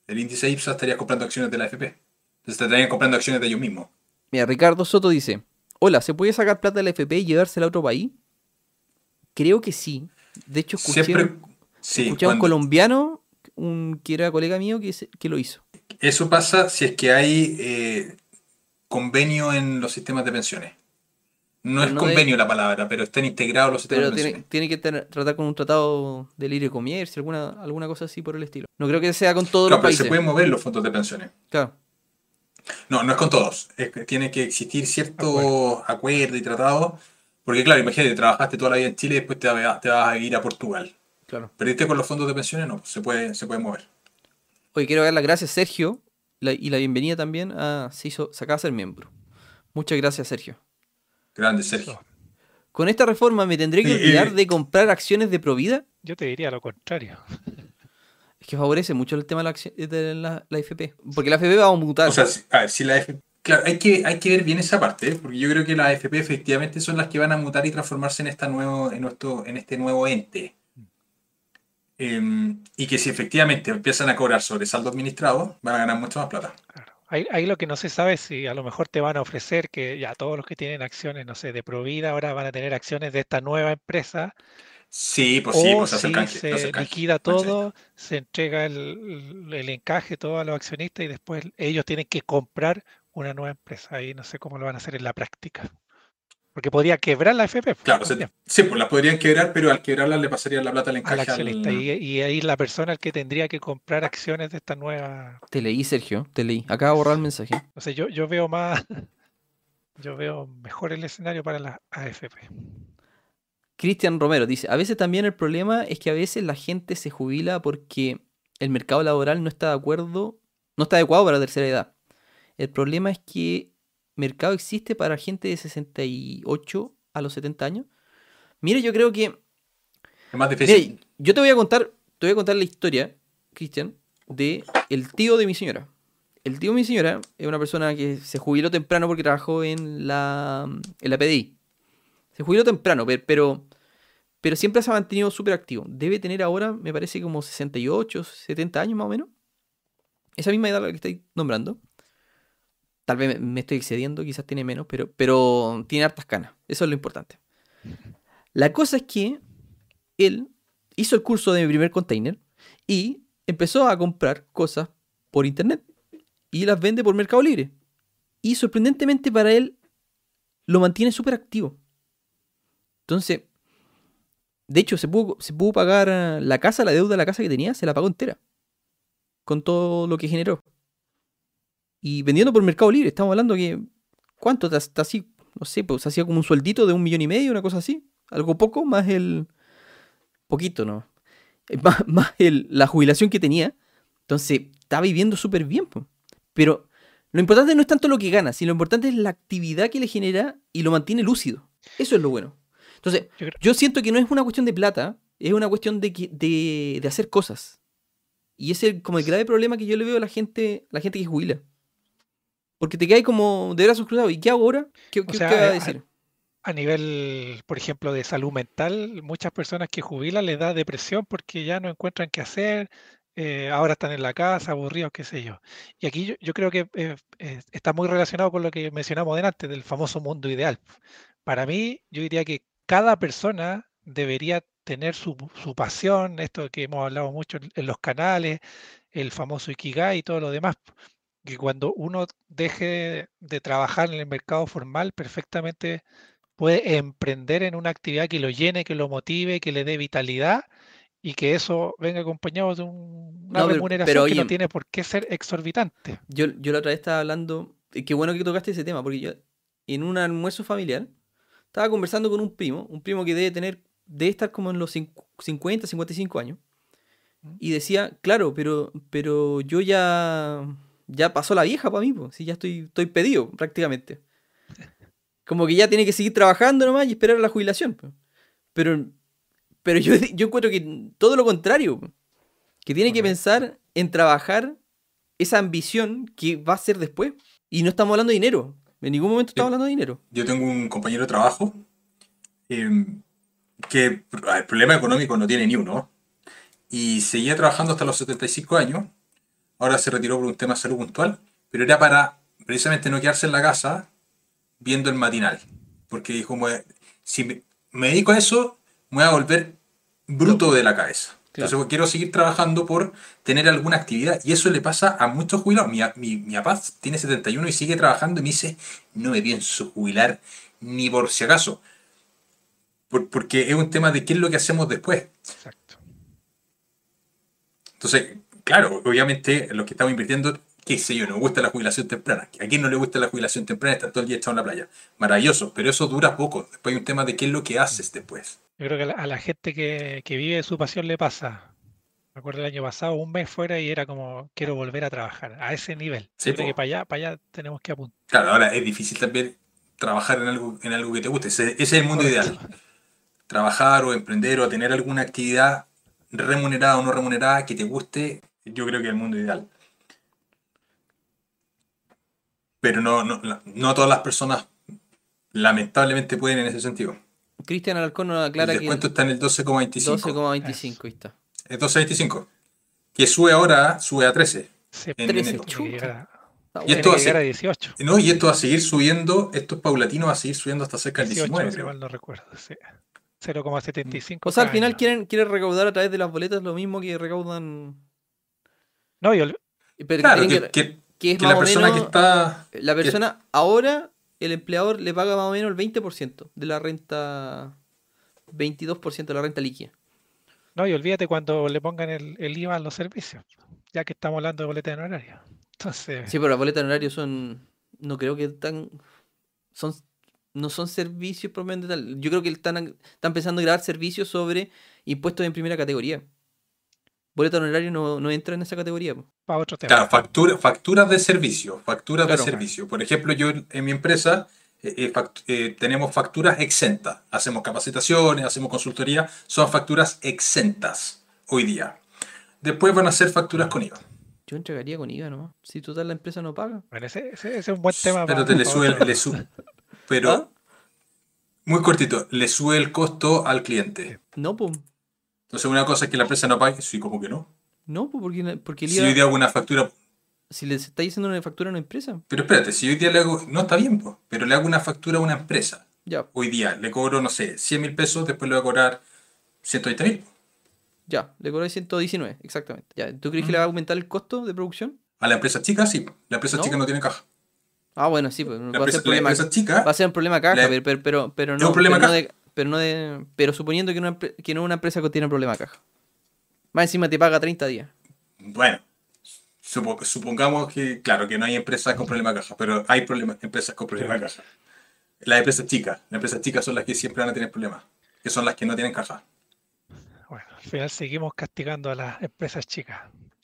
el índice IPSA estaría comprando acciones de la FP. Entonces te estarían comprando acciones de ellos mismos. Mira, Ricardo Soto dice: Hola, ¿se puede sacar plata de la FP y llevársela a otro país? Creo que sí. De hecho, escuché, Siempre. un- Sí, escuché a un colombiano, un, que era colega mío, que, se- que lo hizo. Eso pasa si es que hay eh, convenio en los sistemas de pensiones. No Pero es no convenio la palabra, pero están integrados los sistemas Pero de tiene, pensiones. tiene que tener- tratar con un tratado de libre comercio, alguna, alguna cosa así por el estilo. No creo que sea con todos Claro, los pero países. se pueden mover los fondos de pensiones. Claro. No, no es con todos. Es que tiene que existir cierto acuerdo y tratado. Porque, claro, imagínate, trabajaste toda la vida en Chile y después te, va- te vas a ir a Portugal. Claro. ¿Perdiste con los fondos de pensiones? No, se puede, se puede mover. Oye, quiero dar las gracias, Sergio, la- y la bienvenida también a se, hizo, se acaba de ser miembro. Muchas gracias, Sergio. Grande, Sergio. Con esta reforma me tendré que olvidar eh. de comprar acciones de Provida. Yo te diría lo contrario. Es que favorece mucho el tema de la, de la, la FP. Porque la FP va a mutar. O sea, si- a ver, si la AFP. Claro, hay que, hay que ver bien esa parte, ¿eh? porque yo creo que las AFP efectivamente son las que van a mutar y transformarse en, esta nuevo, en, nuestro, en este nuevo ente. Em, y que si efectivamente empiezan a cobrar sobre saldo administrado, van a ganar mucho más plata. Claro. Ahí, ahí lo que no se sabe es si a lo mejor te van a ofrecer que ya todos los que tienen acciones, no sé, de Provida ahora van a tener acciones de esta nueva empresa Sí, pues sí, o pues se hace el si canje, se liquida todo, se entrega el- el encaje todo a los accionistas y después ellos tienen que comprar una nueva empresa. Ahí no sé cómo lo van a hacer en la práctica. Porque podría quebrar la FP. Claro, se- sí, pues las podrían quebrar, pero al quebrarlas le pasaría la plata al encaje al- accionista. Y, y ahí la persona que tendría que comprar acciones de esta nueva. Te leí, Sergio. Te leí. Acaba de borrar el mensaje. O sea, yo, yo veo más. Yo veo mejor el escenario para la AFP. Cristian Romero dice, a veces también el problema es que a veces la gente se jubila porque el mercado laboral no está de acuerdo, no está adecuado para la tercera edad. El problema es que mercado existe para gente de 68 a los 70 años. Mire, yo creo que Es más difícil. yo te voy a contar, te voy a contar la historia, Cristian, de el tío de mi señora. El tío de mi señora es una persona que se jubiló temprano porque trabajó en la, en la PDI. Se jubiló temprano, pe- pero, pero siempre se ha mantenido súper activo. Debe tener ahora, me parece, como 68, 70 años más o menos. Esa misma edad la que estoy nombrando. Tal vez me- estoy excediendo, quizás tiene menos, pero, tiene hartas canas. Eso es lo importante. La cosa es que él hizo el curso de mi primer container y empezó a comprar cosas por internet y las vende por Mercado Libre. Y sorprendentemente para él lo mantiene súper activo. Entonces, de hecho, se pudo, pagar la casa, la deuda de la casa que tenía, se la pagó entera. Con todo lo que generó. Y vendiendo por Mercado Libre, estamos hablando que. ¿Cuánto? Está, así, no sé, pues hacía como un sueldito de un millón y medio, una cosa así. Algo poco, más el. Poquito, ¿no? Eh, Más, más el- la jubilación que tenía. Entonces, está viviendo súper bien. po. Pero lo importante no es tanto lo que gana, sino lo importante es la actividad que le genera y lo mantiene lúcido. Eso es lo bueno. Entonces, Yo siento que no es una cuestión de plata, es una cuestión de, de, de hacer cosas. Y ese es como el grave problema que yo le veo a la gente, la gente que jubila. Porque te quedas como de brazos cruzados. ¿Y qué hago ahora? ¿Qué, qué- sea, qué va a a- decir? A nivel, por ejemplo, de salud mental, muchas personas que jubilan les da depresión porque ya no encuentran qué hacer, eh, ahora están en la casa, aburridos, qué sé yo. Y aquí yo, yo creo que eh, eh, está muy relacionado con lo que mencionamos delante, del famoso mundo ideal. Para mí, yo diría que cada persona debería tener su, su pasión, esto que hemos hablado mucho en, en los canales, el famoso Ikigai y todo lo demás. Que cuando uno deje de trabajar en el mercado formal, perfectamente puede emprender en una actividad que lo llene, que lo motive, que le dé vitalidad y que eso venga acompañado de un- una No, pero- remuneración pero que no tiene por qué ser exorbitante. Yo, yo la otra vez estaba hablando. eh, Qué bueno que tocaste ese tema, porque yo en un almuerzo familiar estaba conversando con un primo, un primo que debe tener, debe estar como en los cincu- 50, 55 años. ¿Mm? Y decía, claro, pero, pero yo ya, ya pasó la vieja para mí, pues, si ya estoy, estoy pedido prácticamente. Como que ya tiene que seguir trabajando nomás y esperar a la jubilación. Pero, pero yo, yo encuentro que todo lo contrario, que tiene que pensar en trabajar esa ambición que va a ser después. Y no estamos hablando de dinero. En ningún momento estamos hablando de dinero. Yo tengo un compañero de trabajo eh, que ver, problema económico no tiene ni uno. Y seguía trabajando hasta los 75 años. Ahora se retiró por un tema de salud puntual. Pero era para precisamente no quedarse en la casa viendo el matinal. Porque dijo, "Me- si me, me dedico a eso, me voy a volver bruto de la cabeza. Entonces Claro. quiero seguir trabajando por tener alguna actividad. Y eso le pasa a muchos jubilados. Mi, mi, mi papá tiene 71 y sigue trabajando y me dice, no me pienso jubilar ni por si acaso. Por- porque es un tema de qué es lo que hacemos después. Exacto. Entonces, claro, obviamente los que estamos invirtiendo, qué sé yo, nos gusta la jubilación temprana. ¿A quién no le gusta la jubilación temprana? Estar todo el día echado en la playa. Maravilloso, pero eso dura poco. Después hay un tema de qué es lo que haces después. Yo creo que a la, gente que, que vive de su pasión le pasa. Me acuerdo el año pasado, un mes fuera y era como, quiero volver a trabajar a ese nivel. Sí, creo que para allá, para allá tenemos que apuntar. Claro, ahora es difícil también trabajar en algo, en algo que te guste. Ese, ese es el mundo ideal. Trabajar o emprender o tener alguna actividad remunerada o no remunerada que te guste, yo creo que el mundo ideal. Pero no, no, no todas las personas lamentablemente pueden en ese sentido. Cristian Alarcón nos aclara el que descuento está en el 12,25. 12,25, ahí está. Es 12,25. Que sube ahora, sube a 13. Sí, En 13, enero. tiene que llegar a- Está Y esto va a ser- 18. No, y esto va a seguir subiendo, esto es paulatino, va a seguir subiendo hasta cerca del 18, 19. si creo. mal no recuerdo. sí. 0,75. O sea, al final año. quieren, quieren recaudar a través de las boletas lo mismo que recaudan. No, yo, Pero Claro, que, que, que- que es que más la o persona menos. que está. La persona ahora, el empleador le paga más o menos el 20% de la renta. 22% de la renta líquida. no, y olvídate cuando le pongan el, el IVA a los servicios, ya que estamos hablando de boleta de horario. Entonces, Sí, pero las boletas en horario son. No creo que tan. Son. No son servicios propiamente tal. Yo creo que están, están pensando en grabar servicios sobre impuestos en primera categoría. Boleta en horario no, no entra en esa categoría. po. para otro tema. Claro, factura, facturas de servicio. Facturas Claro. de servicio. Por ejemplo, yo en mi empresa eh, eh, fact- eh, tenemos facturas exentas. Hacemos capacitaciones, hacemos consultoría. Son facturas exentas hoy día. Después van a ser facturas con IVA. Yo entregaría con IVA nomás. Si total la empresa no paga. Bueno, ese, ese- ese es un buen tema. Pero para- te le sube, le sube- pero ¿Ah? muy cortito, le sube el costo al cliente. No, pues. Entonces una cosa es que la empresa no pague, sí, como que no. No, pues porque, porque el Si IVA. hoy día hago una factura, Si le estáis haciendo una factura a una empresa, pero espérate, si hoy día le hago, no está bien, po, pero le hago una factura a una empresa. ya, Hoy día le cobro, no sé, 100 mil pesos, después le voy a cobrar 120 mil. ya, le cobráis 119, exactamente. Ya, ¿tú crees que le va a aumentar el costo de producción? A la empresa chica, sí. La empresa ¿No? chica no tiene caja. Ah, bueno, sí, pues La va a empresa, ser la problema. chica, Va a ser un problema caja, La- pero, pero, pero, pero Es no. un problema no caja. de, pero no de. Pero suponiendo que, una, que no una empresa que tiene problema caja. Más encima te paga 30 días. bueno, supo- supongamos que, claro, que no hay empresas con problema de caja, pero hay problemas, empresas con problema de caja. Las empresas chicas, las empresas chicas son las que siempre van a tener problemas, que son las que no tienen caja. Bueno, al final seguimos castigando a las empresas chicas,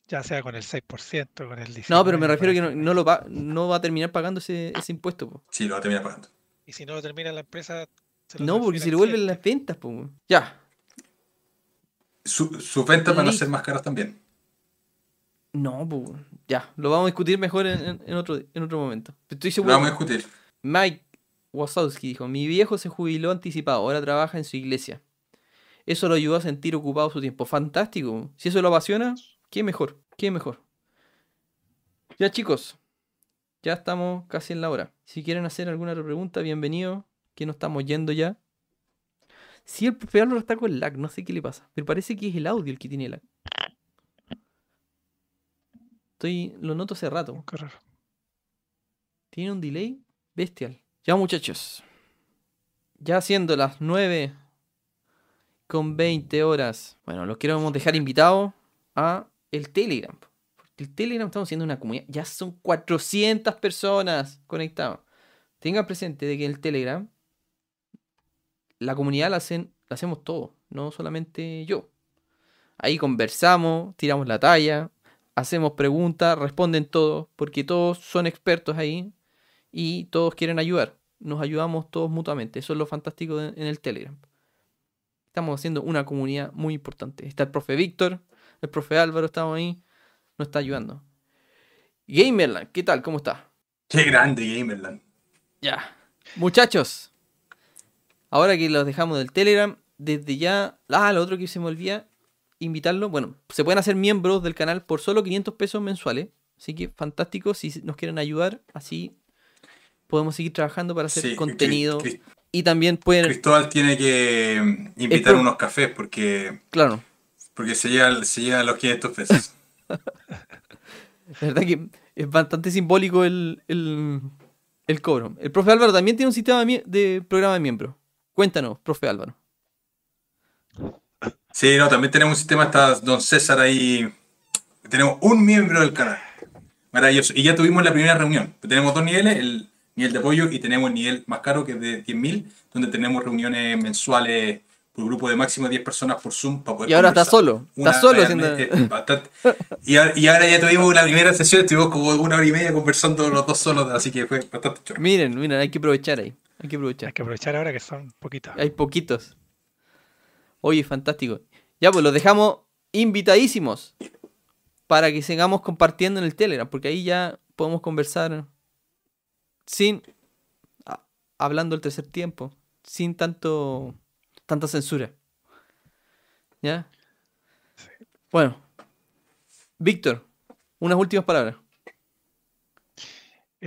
ya sea con el 6%, con el 19%. No, pero me refiero que no, no lo va, no va a terminar pagando ese, ese impuesto. po. Sí, lo va a terminar pagando. Y si no lo termina la empresa... se lo No, porque al le vuelven las ventas, pues. Ya. Su- sus ventas van a ser más caras también. No, pues. Ya. Lo vamos a discutir mejor en, en- en otro, en otro momento. Estoy Lo seguro. vamos a discutir. Mike Wazowski dijo: Mi viejo se jubiló anticipado, ahora trabaja en su iglesia. Eso lo ayudó a sentir ocupado su tiempo. Fantástico. Si eso lo apasiona, qué mejor, qué mejor. Ya chicos, ya estamos casi en la hora. Si quieren hacer alguna otra pregunta, bienvenido. Que no estamos yendo ya. Si el profe Álvaro está con lag, no sé qué le pasa. Pero parece que es el audio el que tiene lag. Estoy, lo noto hace rato. Qué raro. Tiene un delay bestial. Ya muchachos. Ya siendo las 9 con 20 horas. Bueno, los queremos dejar invitados a el Telegram. Porque el Telegram estamos siendo una comunidad. Ya son 400 personas conectadas. Tengan presente de que el Telegram, la comunidad la, hacen, la hacemos todos, no solamente yo. Ahí conversamos, tiramos la talla, hacemos preguntas, responden todos, porque todos son expertos ahí y todos quieren ayudar. Nos ayudamos todos mutuamente. Eso es lo fantástico de- en el Telegram. Estamos haciendo una comunidad muy importante. Está el profe Víctor, el profe Álvaro, estamos ahí, nos está ayudando. Gamerland, ¿qué tal? ¿Cómo está? Qué grande Gamerland. Ya. Muchachos, ahora que los dejamos del Telegram, desde ya. Ah, lo otro que se me olvida, invitarlo. Bueno, se pueden hacer miembros del canal por solo 500 pesos mensuales. Así que fantástico, si nos quieren ayudar, así podemos seguir trabajando para hacer Sí, contenido. Y también pueden, Cristóbal tiene que invitar unos cafés porque, claro, porque se lleva los 500 pesos. la verdad que es bastante simbólico el, el, el cobro. El profe Álvaro también tiene un sistema de programa de miembros. Cuéntanos, profe Álvaro. Sí, no, también tenemos un sistema, está Don César ahí. Tenemos un miembro del canal. Maravilloso. Y ya tuvimos la primera reunión. Tenemos dos niveles, el nivel de apoyo y tenemos el nivel más caro que es de 10.000, donde tenemos reuniones mensuales por grupo de máximo 10 personas por Zoom para poder Y ahora está solo, está Una- solo realmente haciendo- bastante- y, ahora, y ahora ya tuvimos la primera sesión, estuvimos como una hora y media conversando los dos solos, así que fue bastante chulo. Miren, miren, hay que aprovechar ahí. Hay que aprovechar. Hay que aprovechar ahora que son poquitos. Hay poquitos. Oye, fantástico. Ya, pues los dejamos invitadísimos para que sigamos compartiendo en el Telegram, porque ahí ya podemos conversar sin a- hablando el tercer tiempo, sin tanto tanta censura. ¿Ya? Bueno, Víctor, unas últimas palabras.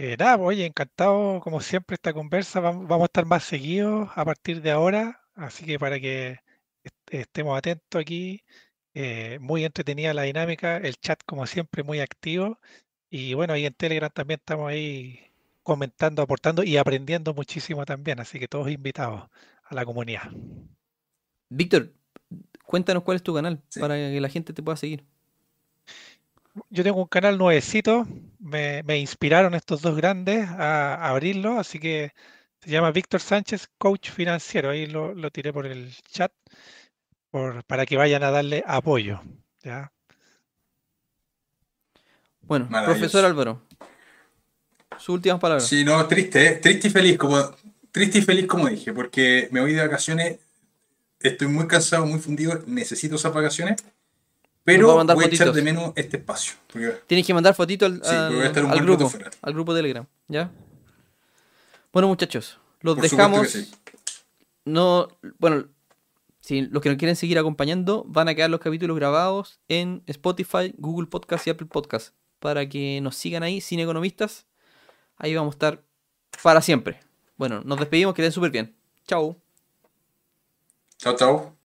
Eh, nada, pues, oye, encantado como siempre esta conversa. Vam- Vamos a estar más seguidos a partir de ahora, así que para que est- estemos atentos aquí. eh, muy entretenida la dinámica, el chat como siempre muy activo. Y bueno, ahí en Telegram también estamos ahí comentando, aportando y aprendiendo muchísimo también, así que todos invitados a la comunidad. Víctor, cuéntanos cuál es tu canal Sí. para que la gente te pueda seguir. Yo tengo un canal nuevecito, me, me inspiraron estos dos grandes a, a abrirlo, así que se llama Víctor Sánchez, Coach Financiero. Ahí lo, lo tiré por el chat por, para que vayan a darle apoyo. ¿ya? Bueno, profesor Álvaro, sus últimas palabras. Sí, no, triste, ¿eh? triste y feliz, como, triste y feliz como dije, porque me voy de vacaciones, estoy muy cansado, muy fundido, necesito esas vacaciones, pero voy a echar fotitos. de menos este espacio. porque- Tienes que mandar fotito al, Sí, grupo, fuera. al grupo Telegram, ¿ya? Bueno, muchachos, los Por dejamos. sí. No, bueno, si los que nos quieren seguir acompañando, van a quedar los capítulos grabados en Spotify, Google Podcast y Apple Podcast para que nos sigan ahí, sin economistas. Ahí vamos a estar para siempre. Bueno, nos despedimos, que estén súper bien. Chao. Chao, chao.